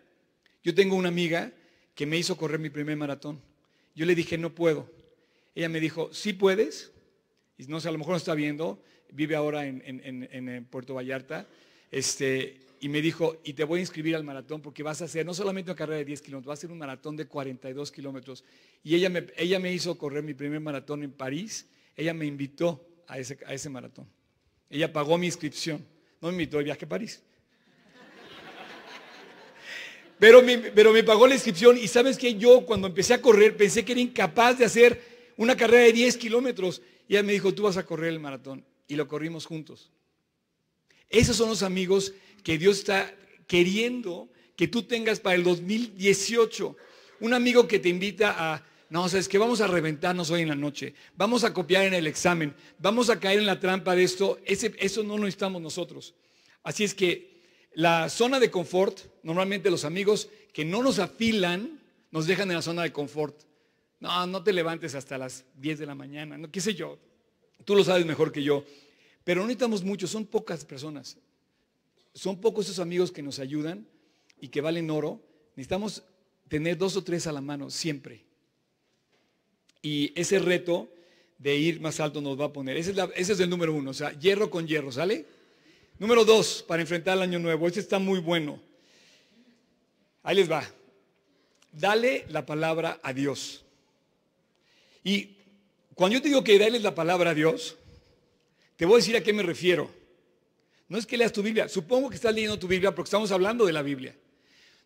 Yo tengo una amiga que me hizo correr mi primer maratón. Yo le dije, no puedo. Ella me dijo, sí puedes. Y no sé, a lo mejor no está viendo, vive ahora en, eh, Puerto Vallarta. este, y me dijo, y te voy a inscribir al maratón porque vas a hacer no solamente una carrera de 10 kilómetros, vas a hacer un maratón de 42 kilómetros. Y ella me, ella me hizo correr mi primer maratón en París, ella me invitó a ese, a ese maratón. Ella pagó mi inscripción, no me invitó al viaje a París. Pero me, pero me pagó la inscripción y sabes que yo cuando empecé a correr pensé que era incapaz de hacer una carrera de 10 kilómetros. Y ella me dijo, tú vas a correr el maratón. Y lo corrimos juntos. Esos son los amigos que Dios está queriendo que tú tengas para el 2018. Un amigo que te invita a, no, sabes que vamos a reventarnos hoy en la noche, vamos a copiar en el examen, vamos a caer en la trampa de esto. Eso no lo necesitamos nosotros. Así es que la zona de confort, normalmente los amigos que no nos afilan, nos dejan en la zona de confort. No, no te levantes hasta las 10 de la mañana, no, qué sé yo. Tú lo sabes mejor que yo. Pero no necesitamos mucho, son pocas personas. Son pocos esos amigos que nos ayudan y que valen oro. Necesitamos tener dos o tres a la mano siempre. Y ese reto de ir más alto nos va a poner. Ese es, es el número uno, o sea, hierro con hierro, ¿sale? Número dos, para enfrentar el año nuevo. Este está muy bueno. Ahí les va. Dale la palabra a Dios. Y cuando yo te digo que dale la palabra a Dios, te voy a decir a qué me refiero. No es que leas tu Biblia. Supongo que estás leyendo tu Biblia porque estamos hablando de la Biblia.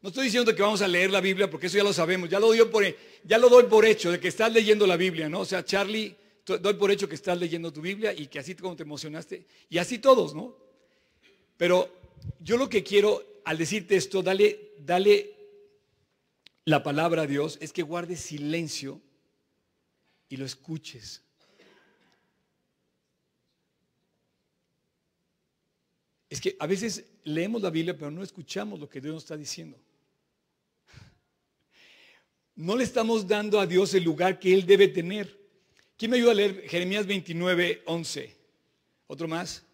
No estoy diciendo que vamos a leer la Biblia porque eso ya lo sabemos. Ya lo, doy por, ya lo doy por hecho de que estás leyendo la Biblia, ¿no? O sea, Charlie, doy por hecho que estás leyendo tu Biblia y que así como te emocionaste. Y así todos, ¿no? Pero yo lo que quiero al decirte esto, dale, dale la palabra a Dios, es que guardes silencio y lo escuches. Es que a veces leemos la Biblia, pero no escuchamos lo que Dios nos está diciendo. No le estamos dando a Dios el lugar que Él debe tener. ¿Quién me ayuda a leer Jeremías 29, 11? ¿Otro más?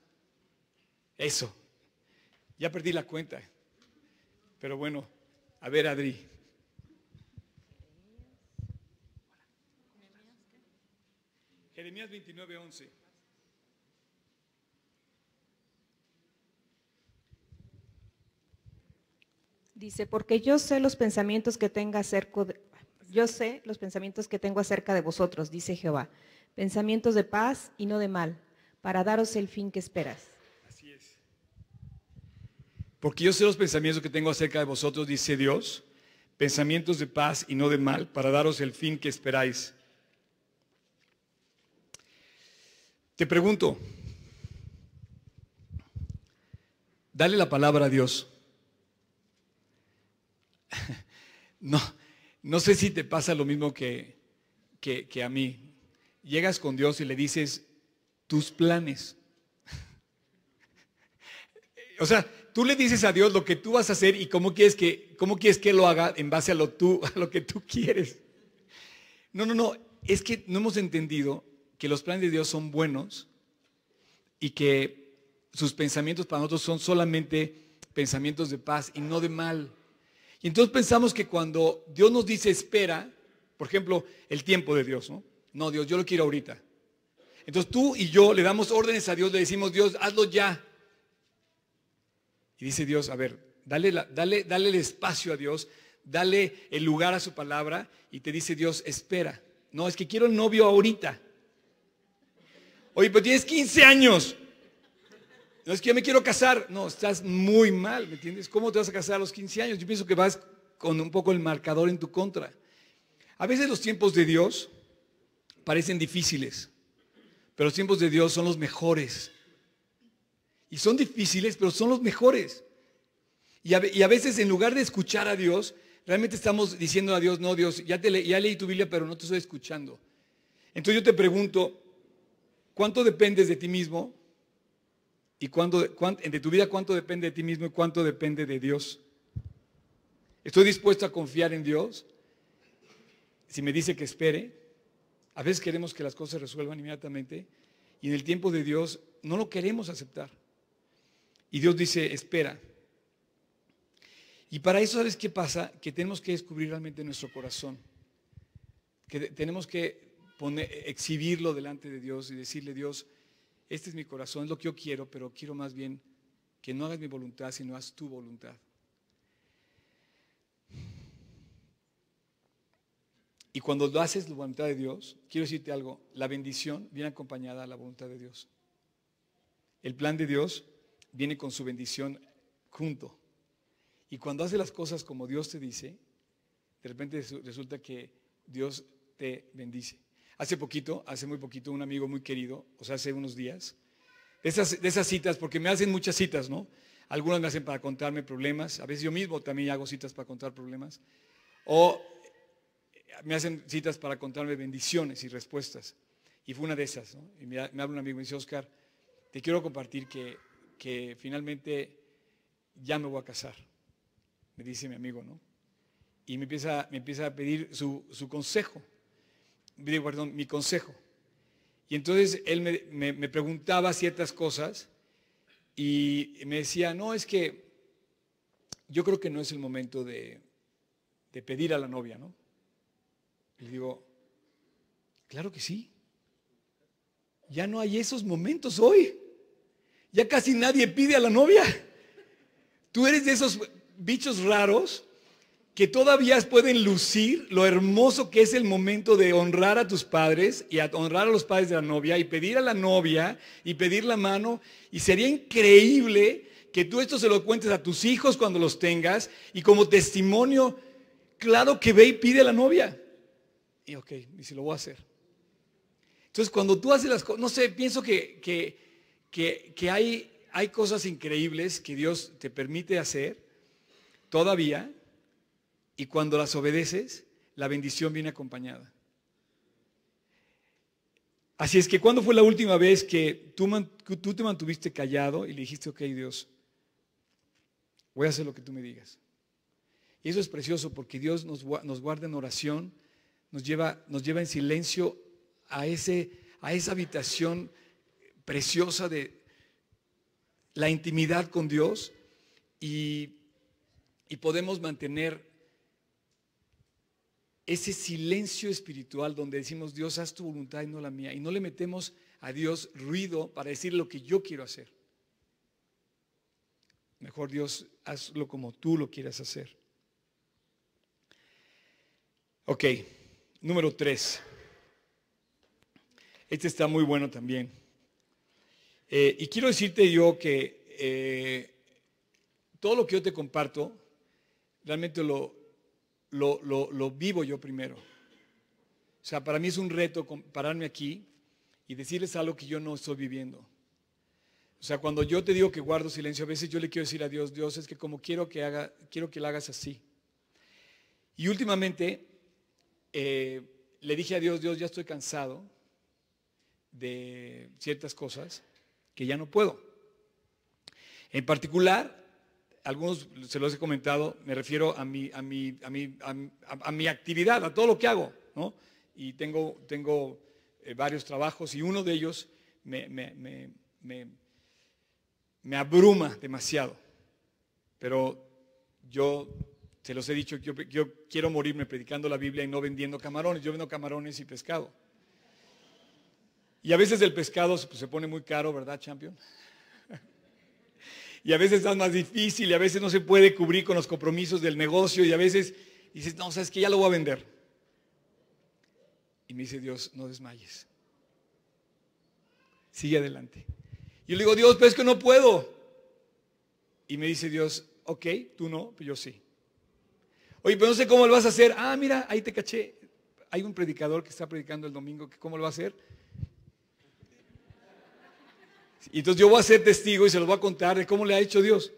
Eso. Ya perdí la cuenta. Pero bueno, a ver, Adri. Jeremías 29, 11. Dice, porque yo sé los pensamientos que tenga acerca de, yo sé los pensamientos que tengo acerca de vosotros, dice Jehová, pensamientos de paz y no de mal, para daros el fin que esperas. Porque yo sé los pensamientos que tengo acerca de vosotros, dice Dios, pensamientos de paz y no de mal, para daros el fin que esperáis. Te pregunto, dale la palabra a Dios. No, no sé si te pasa lo mismo que, que, a mí. Llegas con Dios y le dices tus planes. O sea, tú le dices a Dios lo que tú vas a hacer y cómo quieres que, cómo quieres que lo haga en base a lo, tú, a lo que tú quieres. No, no, no. Es que no hemos entendido que los planes de Dios son buenos y que sus pensamientos para nosotros son solamente pensamientos de paz y no de mal. Y entonces pensamos que cuando Dios nos dice espera, por ejemplo, el tiempo de Dios, ¿no? No, Dios, yo lo quiero ahorita. Entonces tú y yo le damos órdenes a Dios, le decimos, Dios, hazlo ya. Y dice Dios, a ver, dale, dale, dale el espacio a Dios, dale el lugar a su palabra y te dice Dios, espera. No, es que quiero el novio ahorita. Oye, pero tienes 15 años. No es que yo me quiero casar. No, estás muy mal, ¿me entiendes? ¿Cómo te vas a casar a los 15 años? Yo pienso que vas con un poco el marcador en tu contra. A veces los tiempos de Dios parecen difíciles, pero los tiempos de Dios son los mejores. Y son difíciles, pero son los mejores. Y a, veces en lugar de escuchar a Dios, realmente estamos diciendo a Dios, no Dios, ya, te ya leí tu Biblia, pero no te estoy escuchando. Entonces yo te pregunto, ¿cuánto dependes de ti mismo? ¿Y cuánto, de tu vida cuánto depende de ti mismo y cuánto depende de Dios? ¿Estoy dispuesto a confiar en Dios? Si me dice que espere, a veces queremos que las cosas resuelvan inmediatamente y en el tiempo de Dios no lo queremos aceptar. Y Dios dice, espera. Y para eso, ¿sabes qué pasa? Que tenemos que descubrir realmente nuestro corazón. Que tenemos que poner, exhibirlo delante de Dios y decirle, Dios, este es mi corazón, es lo que yo quiero, pero quiero más bien que no hagas mi voluntad, sino haz tu voluntad. Y cuando lo haces la voluntad de Dios, quiero decirte algo, la bendición viene acompañada a la voluntad de Dios. El plan de Dios viene con su bendición junto. Y cuando haces las cosas como Dios te dice, de repente resulta que Dios te bendice. Hace poquito, hace muy poquito, un amigo muy querido, o sea, hace unos días, de esas, esas citas, porque me hacen muchas citas, ¿no? Algunas me hacen para contarme problemas, a veces yo mismo también hago citas para contar problemas, o me hacen citas para contarme bendiciones y respuestas. Y fue una de esas, ¿no? Y me, habla un amigo y me dice, Oscar, te quiero compartir que, que finalmente ya me voy a casar, me dice mi amigo, ¿no? Y me empieza, me empieza a pedir su, su consejo, perdón, mi consejo. Y entonces él me, me, preguntaba ciertas cosas y me decía, no, es que yo creo que no es el momento de, de pedir a la novia, ¿no? Y digo, claro que sí. Ya no hay esos momentos hoy. Ya casi nadie pide a la novia. Tú eres de esos bichos raros que todavía pueden lucir lo hermoso que es el momento de honrar a tus padres y a honrar a los padres de la novia y pedir a la novia y pedir la mano. Y sería increíble que tú esto se lo cuentes a tus hijos cuando los tengas y como testimonio, claro que ve y pide a la novia. Y ok, y si lo voy a hacer. Entonces cuando tú haces las cosas, no sé, pienso que, que, que hay, hay cosas increíbles que Dios te permite hacer todavía y cuando las obedeces, la bendición viene acompañada. Así es que cuando fue la última vez que tú, tú, te mantuviste callado y le dijiste, ok Dios, voy a hacer lo que tú me digas. Y eso es precioso porque Dios nos, nos guarda en oración, nos lleva, nos lleva en silencio a, ese, a esa habitación preciosa de la intimidad con Dios y, y podemos mantener ese silencio espiritual donde decimos, Dios, haz tu voluntad y no la mía. Y no le metemos a Dios ruido para decir lo que yo quiero hacer. Mejor Dios, hazlo como tú lo quieras hacer. Ok, número tres. Este está muy bueno también. Eh, y quiero decirte yo que eh, todo lo que yo te comparto, realmente lo, lo, vivo yo primero. O sea, para mí es un reto pararme aquí y decirles algo que yo no estoy viviendo. O sea, cuando yo te digo que guardo silencio, a veces yo le quiero decir a Dios, Dios, es que como quiero que haga, quiero que lo hagas así. Y últimamente eh, le dije a Dios, Dios, ya estoy cansado de ciertas cosas que ya no puedo. En particular, algunos se los he comentado, me refiero a mi, a mi, a mi, a, mi actividad, a todo lo que hago, ¿no? Y tengo, tengo eh, varios trabajos y uno de ellos me, me, me, me, abruma demasiado. Pero yo se los he dicho, yo, yo quiero morirme predicando la Biblia y no vendiendo camarones. Yo vendo camarones y pescado. Y a veces el pescado pues, se pone muy caro, ¿verdad, champion? Y a veces es más difícil y a veces no se puede cubrir con los compromisos del negocio y a veces dices, no, sabes que ya lo voy a vender. Y me dice Dios, no desmayes. Sigue adelante. Yo le digo, Dios, pero es que no puedo. Y me dice Dios, ok, tú no, pero yo sí. Oye, pero no sé cómo lo vas a hacer. Ah, mira, ahí te caché. Hay un predicador que está predicando el domingo, ¿cómo lo va a hacer? Y entonces yo voy a ser testigo y se los voy a contar de cómo le ha hecho Dios.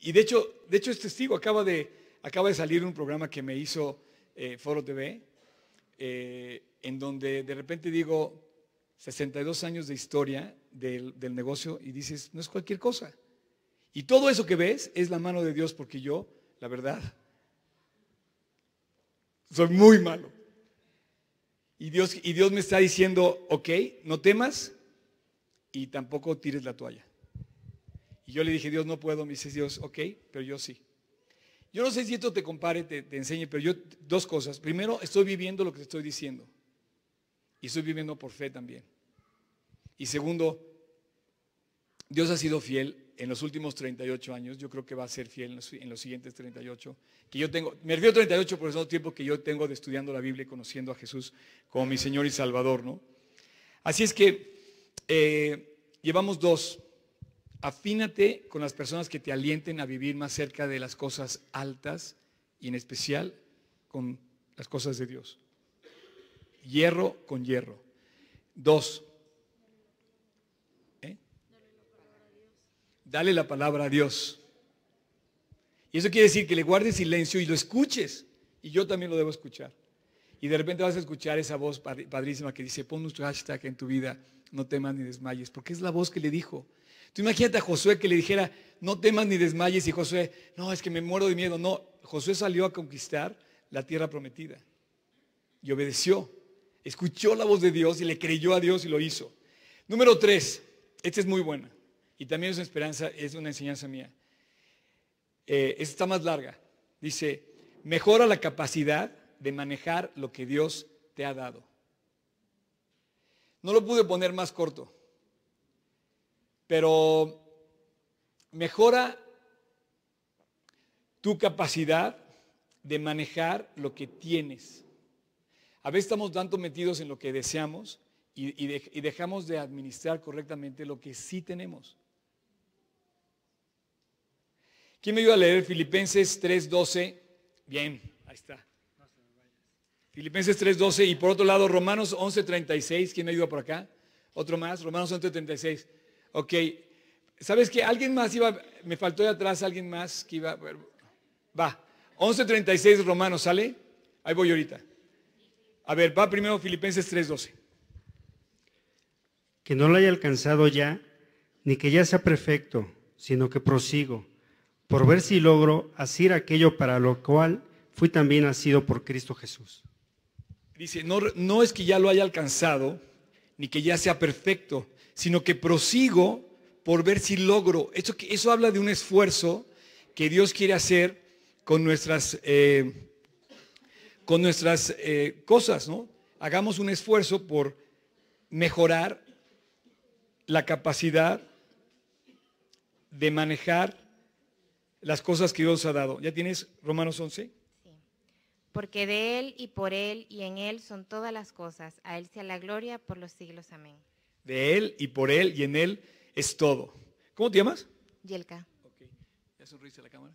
Y de hecho, de hecho es testigo. Acaba de, acaba de salir un programa que me hizo eh, Foro TV, eh, en donde de repente digo 62 años de historia del, del negocio y dices, no es cualquier cosa. Y todo eso que ves es la mano de Dios porque yo, la verdad, soy muy malo. Y Dios, y Dios me está diciendo, ok, no temas, y tampoco tires la toalla. Y yo le dije, Dios, no puedo. Me dice Dios, ok, pero yo sí. Yo no sé si esto te compare, te, te enseñe, pero yo, dos cosas. Primero, estoy viviendo lo que te estoy diciendo. Y estoy viviendo por fe también. Y segundo, Dios ha sido fiel en los últimos 38 años, yo creo que va a ser fiel en los, en los siguientes 38, que yo tengo, me refiero a 38 por el tiempo que yo tengo de estudiando la Biblia y conociendo a Jesús como mi Señor y Salvador, ¿no? Así es que eh, llevamos dos. Afínate con las personas que te alienten a vivir más cerca de las cosas altas y en especial con las cosas de Dios. Hierro con hierro. Dos. ¿Eh? Dale la palabra a Dios. Y eso quiere decir que le guardes silencio y lo escuches. Y yo también lo debo escuchar. Y de repente vas a escuchar esa voz padrísima que dice, pon nuestro hashtag en tu vida, no temas ni desmayes, porque es la voz que le dijo. Tú imagínate a Josué que le dijera, no temas ni desmayes, y Josué, no, es que me muero de miedo. No, Josué salió a conquistar la tierra prometida y obedeció. Escuchó la voz de Dios y le creyó a Dios y lo hizo. Número tres, esta es muy buena y también es una esperanza, es una enseñanza mía. Eh, esta está más larga. Dice, mejora la capacidad de manejar lo que Dios te ha dado. No lo pude poner más corto pero mejora tu capacidad de manejar lo que tienes. A veces estamos tanto metidos en lo que deseamos y, dejamos de administrar correctamente lo que sí tenemos. ¿Quién me ayuda a leer Filipenses 3.12? Bien, ahí está. Filipenses 3.12 y por otro lado Romanos 11.36. ¿Quién me ayuda por acá? Otro más, Romanos 11.36. Ok, ¿sabes qué? Alguien más iba, me faltó de atrás alguien más que iba, va, 11.36 Romanos, ¿sale? Ahí voy ahorita. A ver, va primero Filipenses 3.12. Que no lo haya alcanzado ya, ni que ya sea perfecto, sino que prosigo, por ver si logro hacer aquello para lo cual fui también nacido por Cristo Jesús. Dice, no, no es que ya lo haya alcanzado, ni que ya sea perfecto, sino que prosigo por ver si logro. Eso, eso habla de un esfuerzo que Dios quiere hacer con nuestras, eh, con nuestras eh, cosas, ¿no? Hagamos un esfuerzo por mejorar la capacidad de manejar las cosas que Dios ha dado. ¿Ya tienes Romanos 11? Porque de Él y por Él y en Él son todas las cosas. A Él sea la gloria por los siglos. Amén de Él y por Él y en Él es todo. ¿Cómo te llamas? Yelka. Ok. ¿Ya sonriste a la cámara?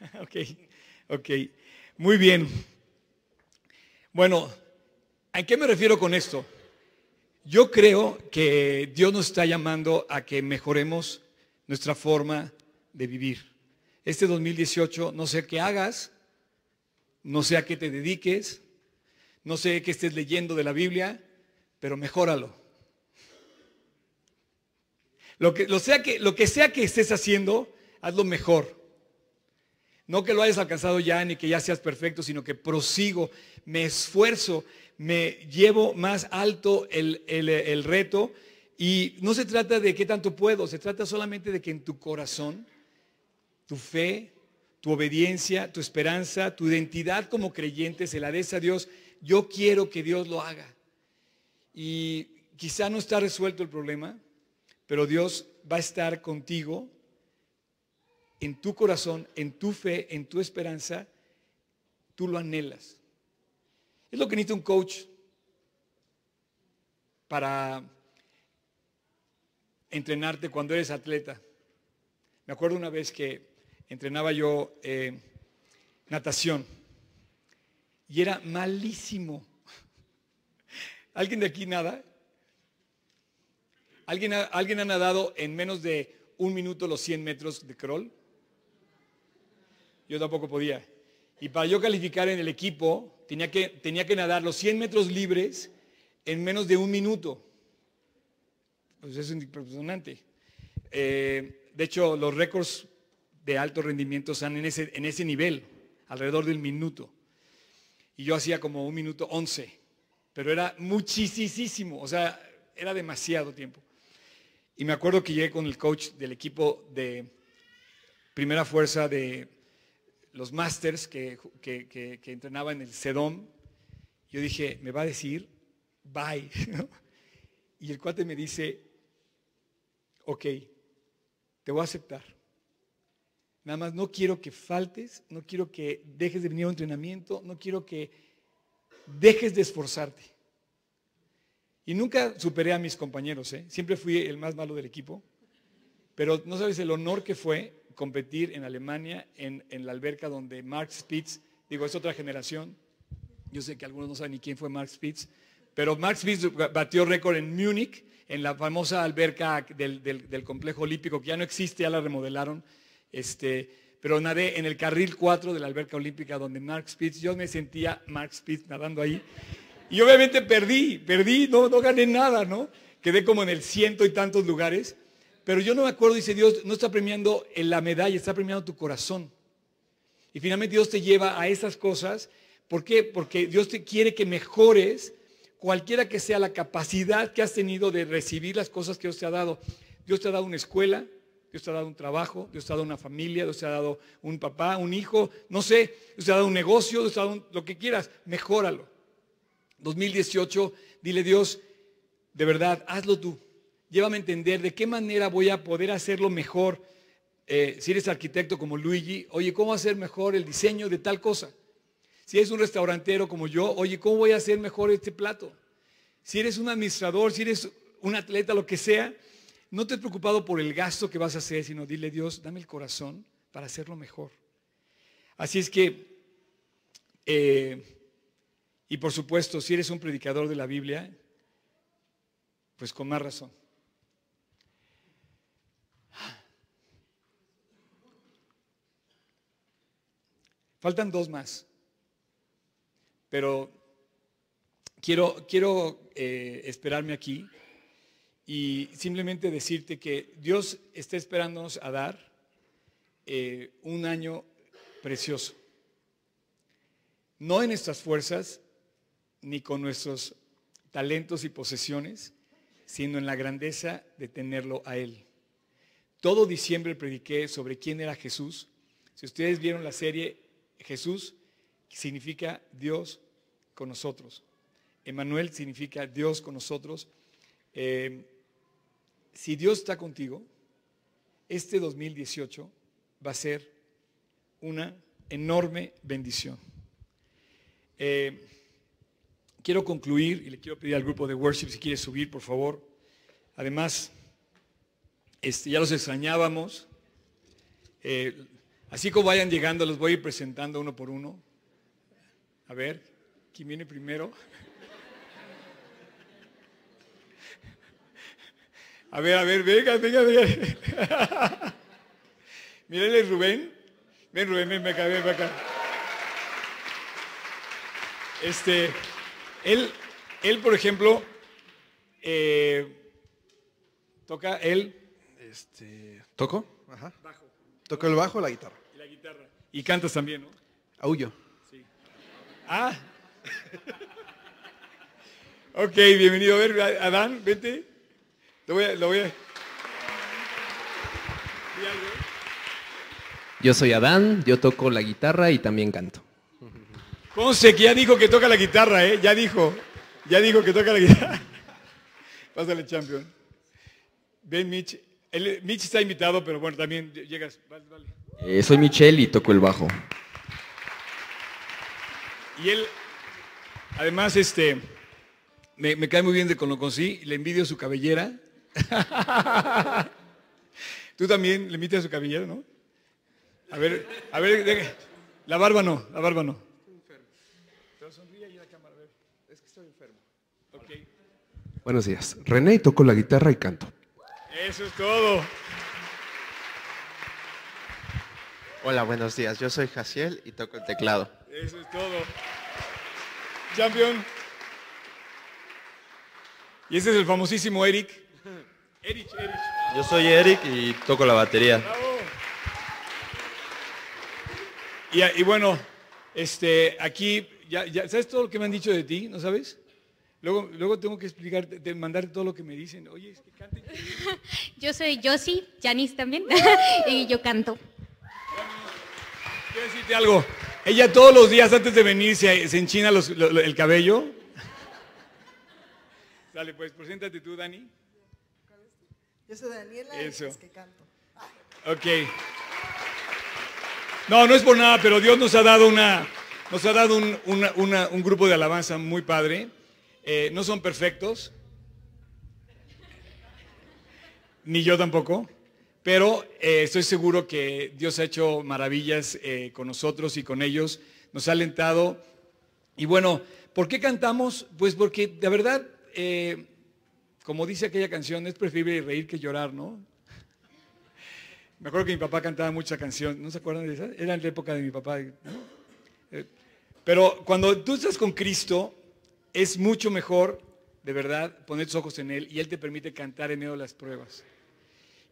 ok, ok. Muy bien. Bueno, ¿a qué me refiero con esto? Yo creo que Dios nos está llamando a que mejoremos nuestra forma de vivir. Este 2018, no sé qué hagas, no sé a qué te dediques, no sé qué estés leyendo de la Biblia, pero mejóralo. Lo que, sea que, lo que sea que estés haciendo, hazlo mejor. No que lo hayas alcanzado ya ni que ya seas perfecto, sino que prosigo, me esfuerzo, me llevo más alto el, el, reto. Y no se trata de qué tanto puedo, se trata solamente de que en tu corazón, tu fe, tu obediencia, tu esperanza, tu identidad como creyente se la des a Dios. Yo quiero que Dios lo haga. Y quizá no está resuelto el problema, pero Dios va a estar contigo en tu corazón, en tu fe, en tu esperanza. Tú lo anhelas. Es lo que necesita un coach para entrenarte cuando eres atleta. Me acuerdo una vez que entrenaba yo eh, natación y era malísimo. ¿Alguien de aquí nada? ¿Alguien ha, ¿Alguien ha nadado en menos de un minuto los 100 metros de crawl? Yo tampoco podía. Y para yo calificar en el equipo, tenía que, tenía que nadar los 100 metros libres en menos de un minuto. Pues es impresionante. Eh, de hecho, los récords de alto rendimiento están en ese, en ese nivel, alrededor del minuto. Y yo hacía como un minuto 11, pero era muchísimo, o sea, era demasiado tiempo. Y me acuerdo que llegué con el coach del equipo de primera fuerza de los Masters que, que, entrenaba en el SEDOM. Yo dije, me va a decir, bye. y el cuate me dice, ok. te voy a aceptar. Nada más no quiero que faltes, no quiero que dejes de venir a un entrenamiento, no quiero que dejes de esforzarte. Y nunca superé a mis compañeros, ¿eh? siempre fui el más malo del equipo, pero no sabes el honor que fue competir en Alemania en, la alberca donde Mark Spitz, digo, es otra generación, yo sé que algunos no saben ni quién fue Mark Spitz, pero Mark Spitz batió récord en Múnich, en la famosa alberca del- del complejo olímpico, que ya no existe, ya la remodelaron. Este, pero nadé en el carril 4 de la alberca olímpica donde Mark Spitz, yo me sentía Mark Spitz nadando ahí. Y obviamente perdí, perdí, no, no gané nada, ¿no? Quedé como en el ciento y tantos lugares. Pero yo no me acuerdo, dice Dios, no está premiando en la medalla, está premiando tu corazón. Y finalmente Dios te lleva a esas cosas. ¿Por qué? Porque Dios te quiere que mejores cualquiera que sea la capacidad que has tenido de recibir las cosas que Dios te ha dado. Dios te ha dado una escuela, Dios te ha dado un trabajo, Dios te ha dado una familia, Dios te ha dado un papá, un hijo, no sé, Dios te ha dado un negocio, Dios te ha dado un- lo que quieras, mejóralo. 2018, dile Dios, de verdad, hazlo tú. Llévame a entender de qué manera voy a poder hacerlo mejor. Eh, si eres arquitecto como Luigi, oye, ¿cómo hacer mejor el diseño de tal cosa? Si eres un restaurantero como yo, oye, ¿cómo voy a hacer mejor este plato? Si eres un administrador, si eres un atleta, lo que sea, no te preocupado por el gasto que vas a hacer, sino dile, Dios, dame el corazón para hacerlo mejor. Así es que, eh, y por supuesto, si eres un predicador de la Biblia, pues con más razón. Faltan dos más, pero quiero, quiero eh, esperarme aquí y simplemente decirte que Dios está esperándonos a dar eh, un año precioso. No en nuestras fuerzas, ni con nuestros talentos y posesiones, sino en la grandeza de tenerlo a Él. Todo diciembre prediqué sobre quién era Jesús. Si ustedes vieron la serie, Jesús significa Dios con nosotros. Emanuel significa Dios con nosotros. Eh, si Dios está contigo, este 2018 va a ser una enorme bendición. Eh, quiero concluir y le quiero pedir al grupo de worship si quiere subir, por favor. Además, este, ya los extrañábamos. Eh, así como vayan llegando, los voy a ir presentando uno por uno. A ver, ¿quién viene primero? A ver, a ver, venga, venga, venga. Mírenle Rubén. Ven, Rubén, ven acá, ven acá. Este, él, él, por ejemplo, eh, toca él. Este, ¿Toco? Ajá. Toco el bajo o la guitarra. Y la guitarra. Y cantas también, ¿no? Aullo. Sí. Ah. ok, bienvenido. A ver, Adán, vente. Lo voy a. Lo voy a... Yo soy Adán, yo toco la guitarra y también canto. Ponce, que ya dijo que toca la guitarra, ¿eh? Ya dijo. Ya dijo que toca la guitarra. Pásale, champion. Ven, Mitch. Mitch está invitado, pero bueno, también llegas. Vale, vale. Eh, soy Michelle y toco el bajo. Y él, además, este, me, me cae muy bien de cuando lo conocí, le envidio su cabellera. Tú también le invitas su cabellera, ¿no? A ver, a ver, deja- la barba no, la barba no. Pero sonríe ahí a la cámara, a ver. Es que estoy enfermo. Ok. Buenos días. René y toco la guitarra y canto. Eso es todo. Hola, buenos días. Yo soy Jaciel y toco el teclado. Eso es todo. Champion. Y ese es el famosísimo Eric. Eric, Eric. Yo soy Eric y toco la batería. Y, y bueno, este, aquí, ya, ya, ¿sabes todo lo que me han dicho de ti? ¿No sabes? Luego, luego tengo que explicarte, te- mandarte todo lo que me dicen. Oye, es que canta. Yo soy Josie, Janice también, y yo canto. Quiero decirte algo. Ella todos los días antes de venir se, se enchina los- lo- lo- el cabello. Dale, pues, preséntate tú, Dani. Yo soy Daniela Eso. y es que canto. Ok. No, no es por nada, pero Dios nos ha dado una, nos ha dado un, una- una- un grupo de alabanza muy padre. Eh, no son perfectos, ni yo tampoco, pero eh, estoy seguro que Dios ha hecho maravillas eh, con nosotros y con ellos. Nos ha alentado. Y bueno, ¿por qué cantamos? Pues porque de verdad, eh, como dice aquella canción, es preferible reír que llorar, ¿no? Me acuerdo que mi papá cantaba mucha canción, ¿no se acuerdan de esa? Era en la época de mi papá. ¿no? Eh, Pero cuando tú estás con Cristo, es mucho mejor, de verdad, poner tus ojos en Él y Él te permite cantar en medio de las pruebas.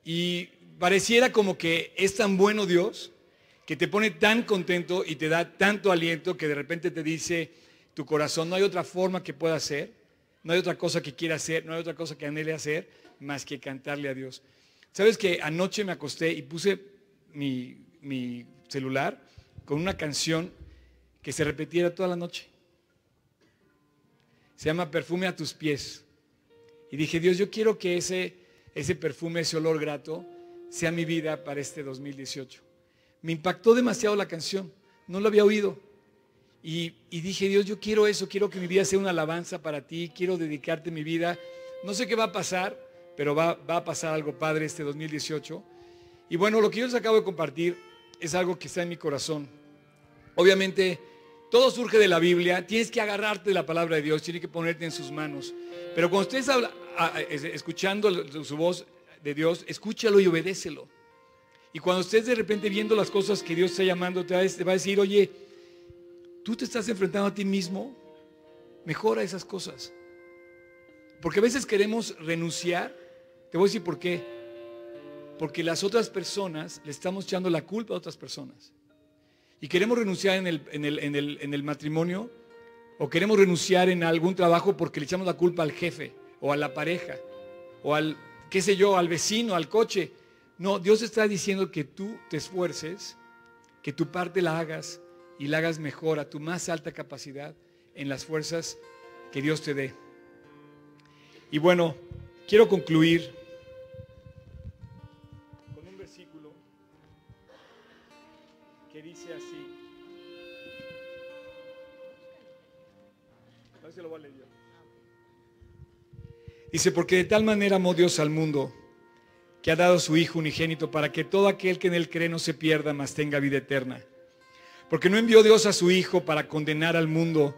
Y pareciera como que es tan bueno Dios que te pone tan contento y te da tanto aliento que de repente te dice tu corazón, no hay otra forma que pueda hacer, no hay otra cosa que quiera hacer, no hay otra cosa que anhele hacer más que cantarle a Dios. Sabes que anoche me acosté y puse mi, celular con una canción que se repetiera toda la noche. Se llama Perfume a tus pies. Y dije, Dios, yo quiero que ese, ese perfume, ese olor grato, sea mi vida para este 2018. Me impactó demasiado la canción, no lo había oído. Y, dije, Dios, yo quiero eso, quiero que mi vida sea una alabanza para ti, quiero dedicarte mi vida. No sé qué va a pasar, pero va, va a pasar algo padre este 2018. Y bueno, lo que yo les acabo de compartir es algo que está en mi corazón. Obviamente, todo surge de la Biblia, tienes que agarrarte de la palabra de Dios, tienes que ponerte en sus manos. Pero cuando estés habla- escuchando su voz de Dios, escúchalo y obedécelo. Y cuando estés de repente viendo las cosas que Dios está llamando, te va a decir, oye, tú te estás enfrentando a ti mismo, mejora esas cosas. Porque a veces queremos renunciar, te voy a decir por qué. Porque las otras personas le estamos echando la culpa a otras personas. Y queremos renunciar en el, en el- en el- en el matrimonio o queremos renunciar en algún trabajo porque le echamos la culpa al jefe o a la pareja o al, qué sé yo, al vecino, al coche. No, Dios está diciendo que tú te esfuerces, que tu parte la hagas y la hagas mejor a tu más alta capacidad en las fuerzas que Dios te dé. Y bueno, quiero concluir con un versículo que dice así. Lo voy a leer yo. Dice, porque de tal manera amó Dios al mundo, que ha dado su Hijo unigénito para que todo aquel que en él cree no se pierda, mas tenga vida eterna. Porque no envió Dios a su Hijo para condenar al mundo,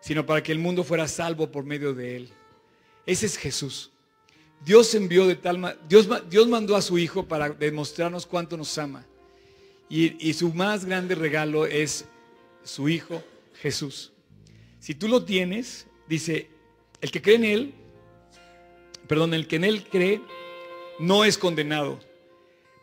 sino para que el mundo fuera salvo por medio de él. Ese es Jesús. Dios envió de tal Dios, Dios mandó a su Hijo para demostrarnos cuánto nos ama. Y, y su más grande regalo es su Hijo Jesús. Si tú lo tienes, dice, el que cree en Él, perdón, el que en Él cree, no es condenado.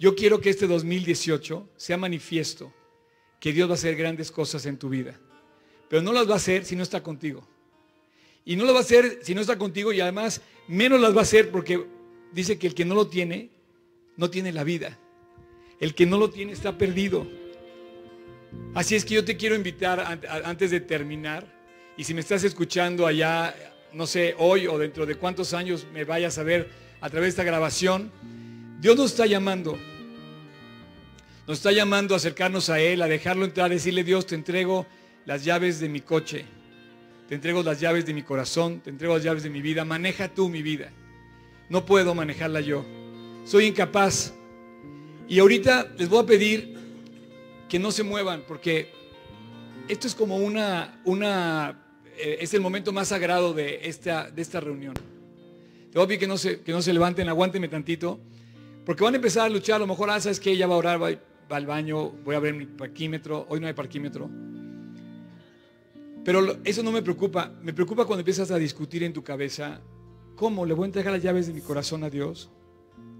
Yo quiero que este 2018 sea manifiesto que Dios va a hacer grandes cosas en tu vida. Pero no las va a hacer si no está contigo. Y no lo va a hacer si no está contigo y además menos las va a hacer porque dice que el que no lo tiene, no tiene la vida. El que no lo tiene está perdido. Así es que yo te quiero invitar antes de terminar y si me estás escuchando allá, no sé, hoy o dentro de cuántos años me vayas a ver a través de esta grabación, Dios nos está llamando. Nos está llamando a acercarnos a Él, a dejarlo entrar, a decirle, Dios, te entrego las llaves de mi coche, te entrego las llaves de mi corazón, te entrego las llaves de mi vida, maneja tú mi vida. No puedo manejarla yo. Soy incapaz. Y ahorita les voy a pedir que no se muevan, porque esto es como una, una eh, es el momento más sagrado de esta, de esta reunión. Te voy a pedir que no, se, que no se levanten, aguántenme tantito, porque van a empezar a luchar, a lo mejor, ah, sabes que ella va a orar, va, va al baño, voy a ver mi parquímetro, hoy no hay parquímetro. Pero eso no me preocupa, me preocupa cuando empiezas a discutir en tu cabeza, ¿cómo le voy a entregar las llaves de mi corazón a Dios?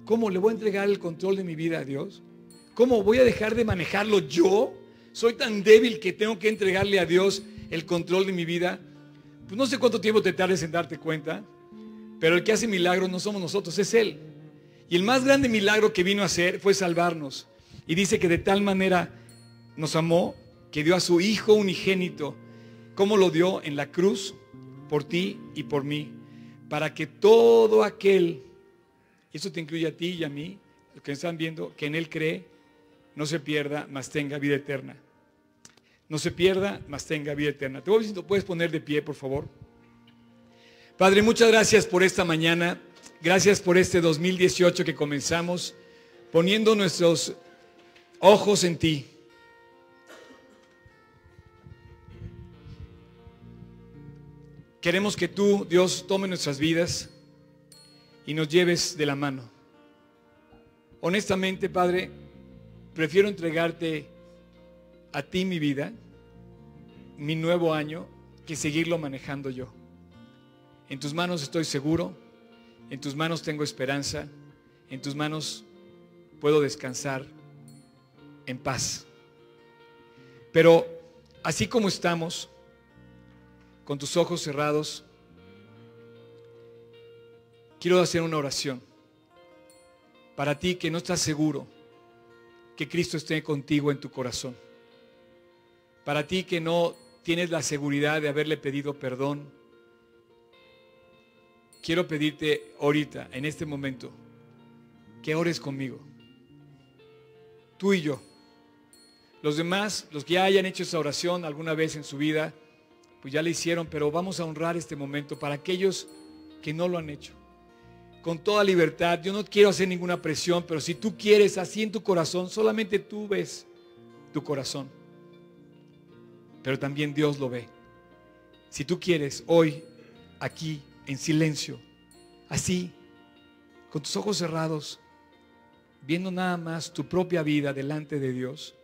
¿Cómo le voy a entregar el control de mi vida a Dios? ¿Cómo voy a dejar de manejarlo yo? Soy tan débil que tengo que entregarle a Dios el control de mi vida. Pues no sé cuánto tiempo te tardes en darte cuenta, pero el que hace milagros no somos nosotros, es Él. Y el más grande milagro que vino a hacer fue salvarnos. Y dice que de tal manera nos amó que dio a su Hijo unigénito. ¿Cómo lo dio? En la cruz, por ti y por mí. Para que todo aquel, y eso te incluye a ti y a mí, los que están viendo, que en Él cree, no se pierda, mas tenga vida eterna. No se pierda, mas tenga vida eterna. Te voy a decir, puedes poner de pie, por favor. Padre, muchas gracias por esta mañana. Gracias por este 2018 que comenzamos poniendo nuestros ojos en ti. Queremos que tú, Dios, tome nuestras vidas y nos lleves de la mano. Honestamente, Padre, prefiero entregarte a ti mi vida, mi nuevo año, que seguirlo manejando yo. En tus manos estoy seguro, en tus manos tengo esperanza, en tus manos puedo descansar en paz. Pero así como estamos, con tus ojos cerrados, quiero hacer una oración para ti que no estás seguro que Cristo esté contigo en tu corazón. Para ti que no tienes la seguridad de haberle pedido perdón, quiero pedirte ahorita, en este momento, que ores conmigo. Tú y yo. Los demás, los que ya hayan hecho esa oración alguna vez en su vida, pues ya la hicieron, pero vamos a honrar este momento para aquellos que no lo han hecho con toda libertad. Yo no quiero hacer ninguna presión, pero si tú quieres así en tu corazón, solamente tú ves tu corazón. Pero también Dios lo ve. Si tú quieres hoy, aquí, en silencio, así, con tus ojos cerrados, viendo nada más tu propia vida delante de Dios,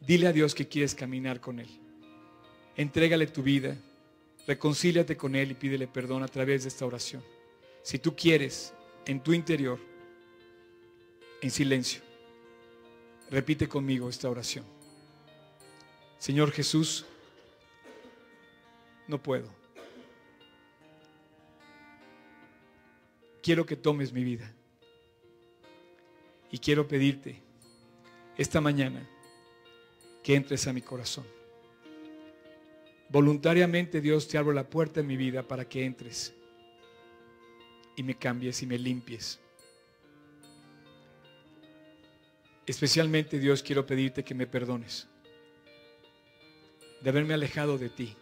dile a Dios que quieres caminar con Él. Entrégale tu vida, reconcíliate con Él y pídele perdón a través de esta oración. Si tú quieres en tu interior, en silencio, repite conmigo esta oración. Señor Jesús, no puedo. Quiero que tomes mi vida. Y quiero pedirte esta mañana que entres a mi corazón. Voluntariamente Dios te abro la puerta en mi vida para que entres y me cambies y me limpies. Especialmente Dios quiero pedirte que me perdones de haberme alejado de ti.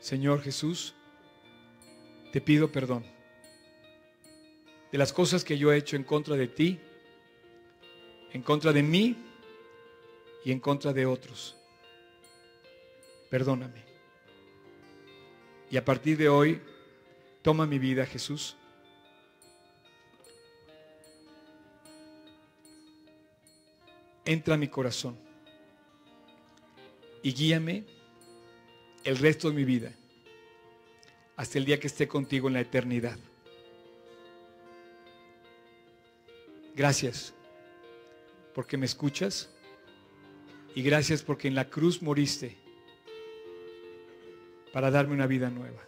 Señor Jesús, te pido perdón de las cosas que yo he hecho en contra de ti, en contra de mí y en contra de otros. Perdóname. Y a partir de hoy, toma mi vida, Jesús. Entra a mi corazón y guíame el resto de mi vida hasta el día que esté contigo en la eternidad. Gracias porque me escuchas y gracias porque en la cruz moriste para darme una vida nueva.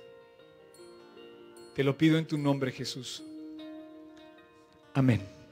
Te lo pido en tu nombre, Jesús. Amén.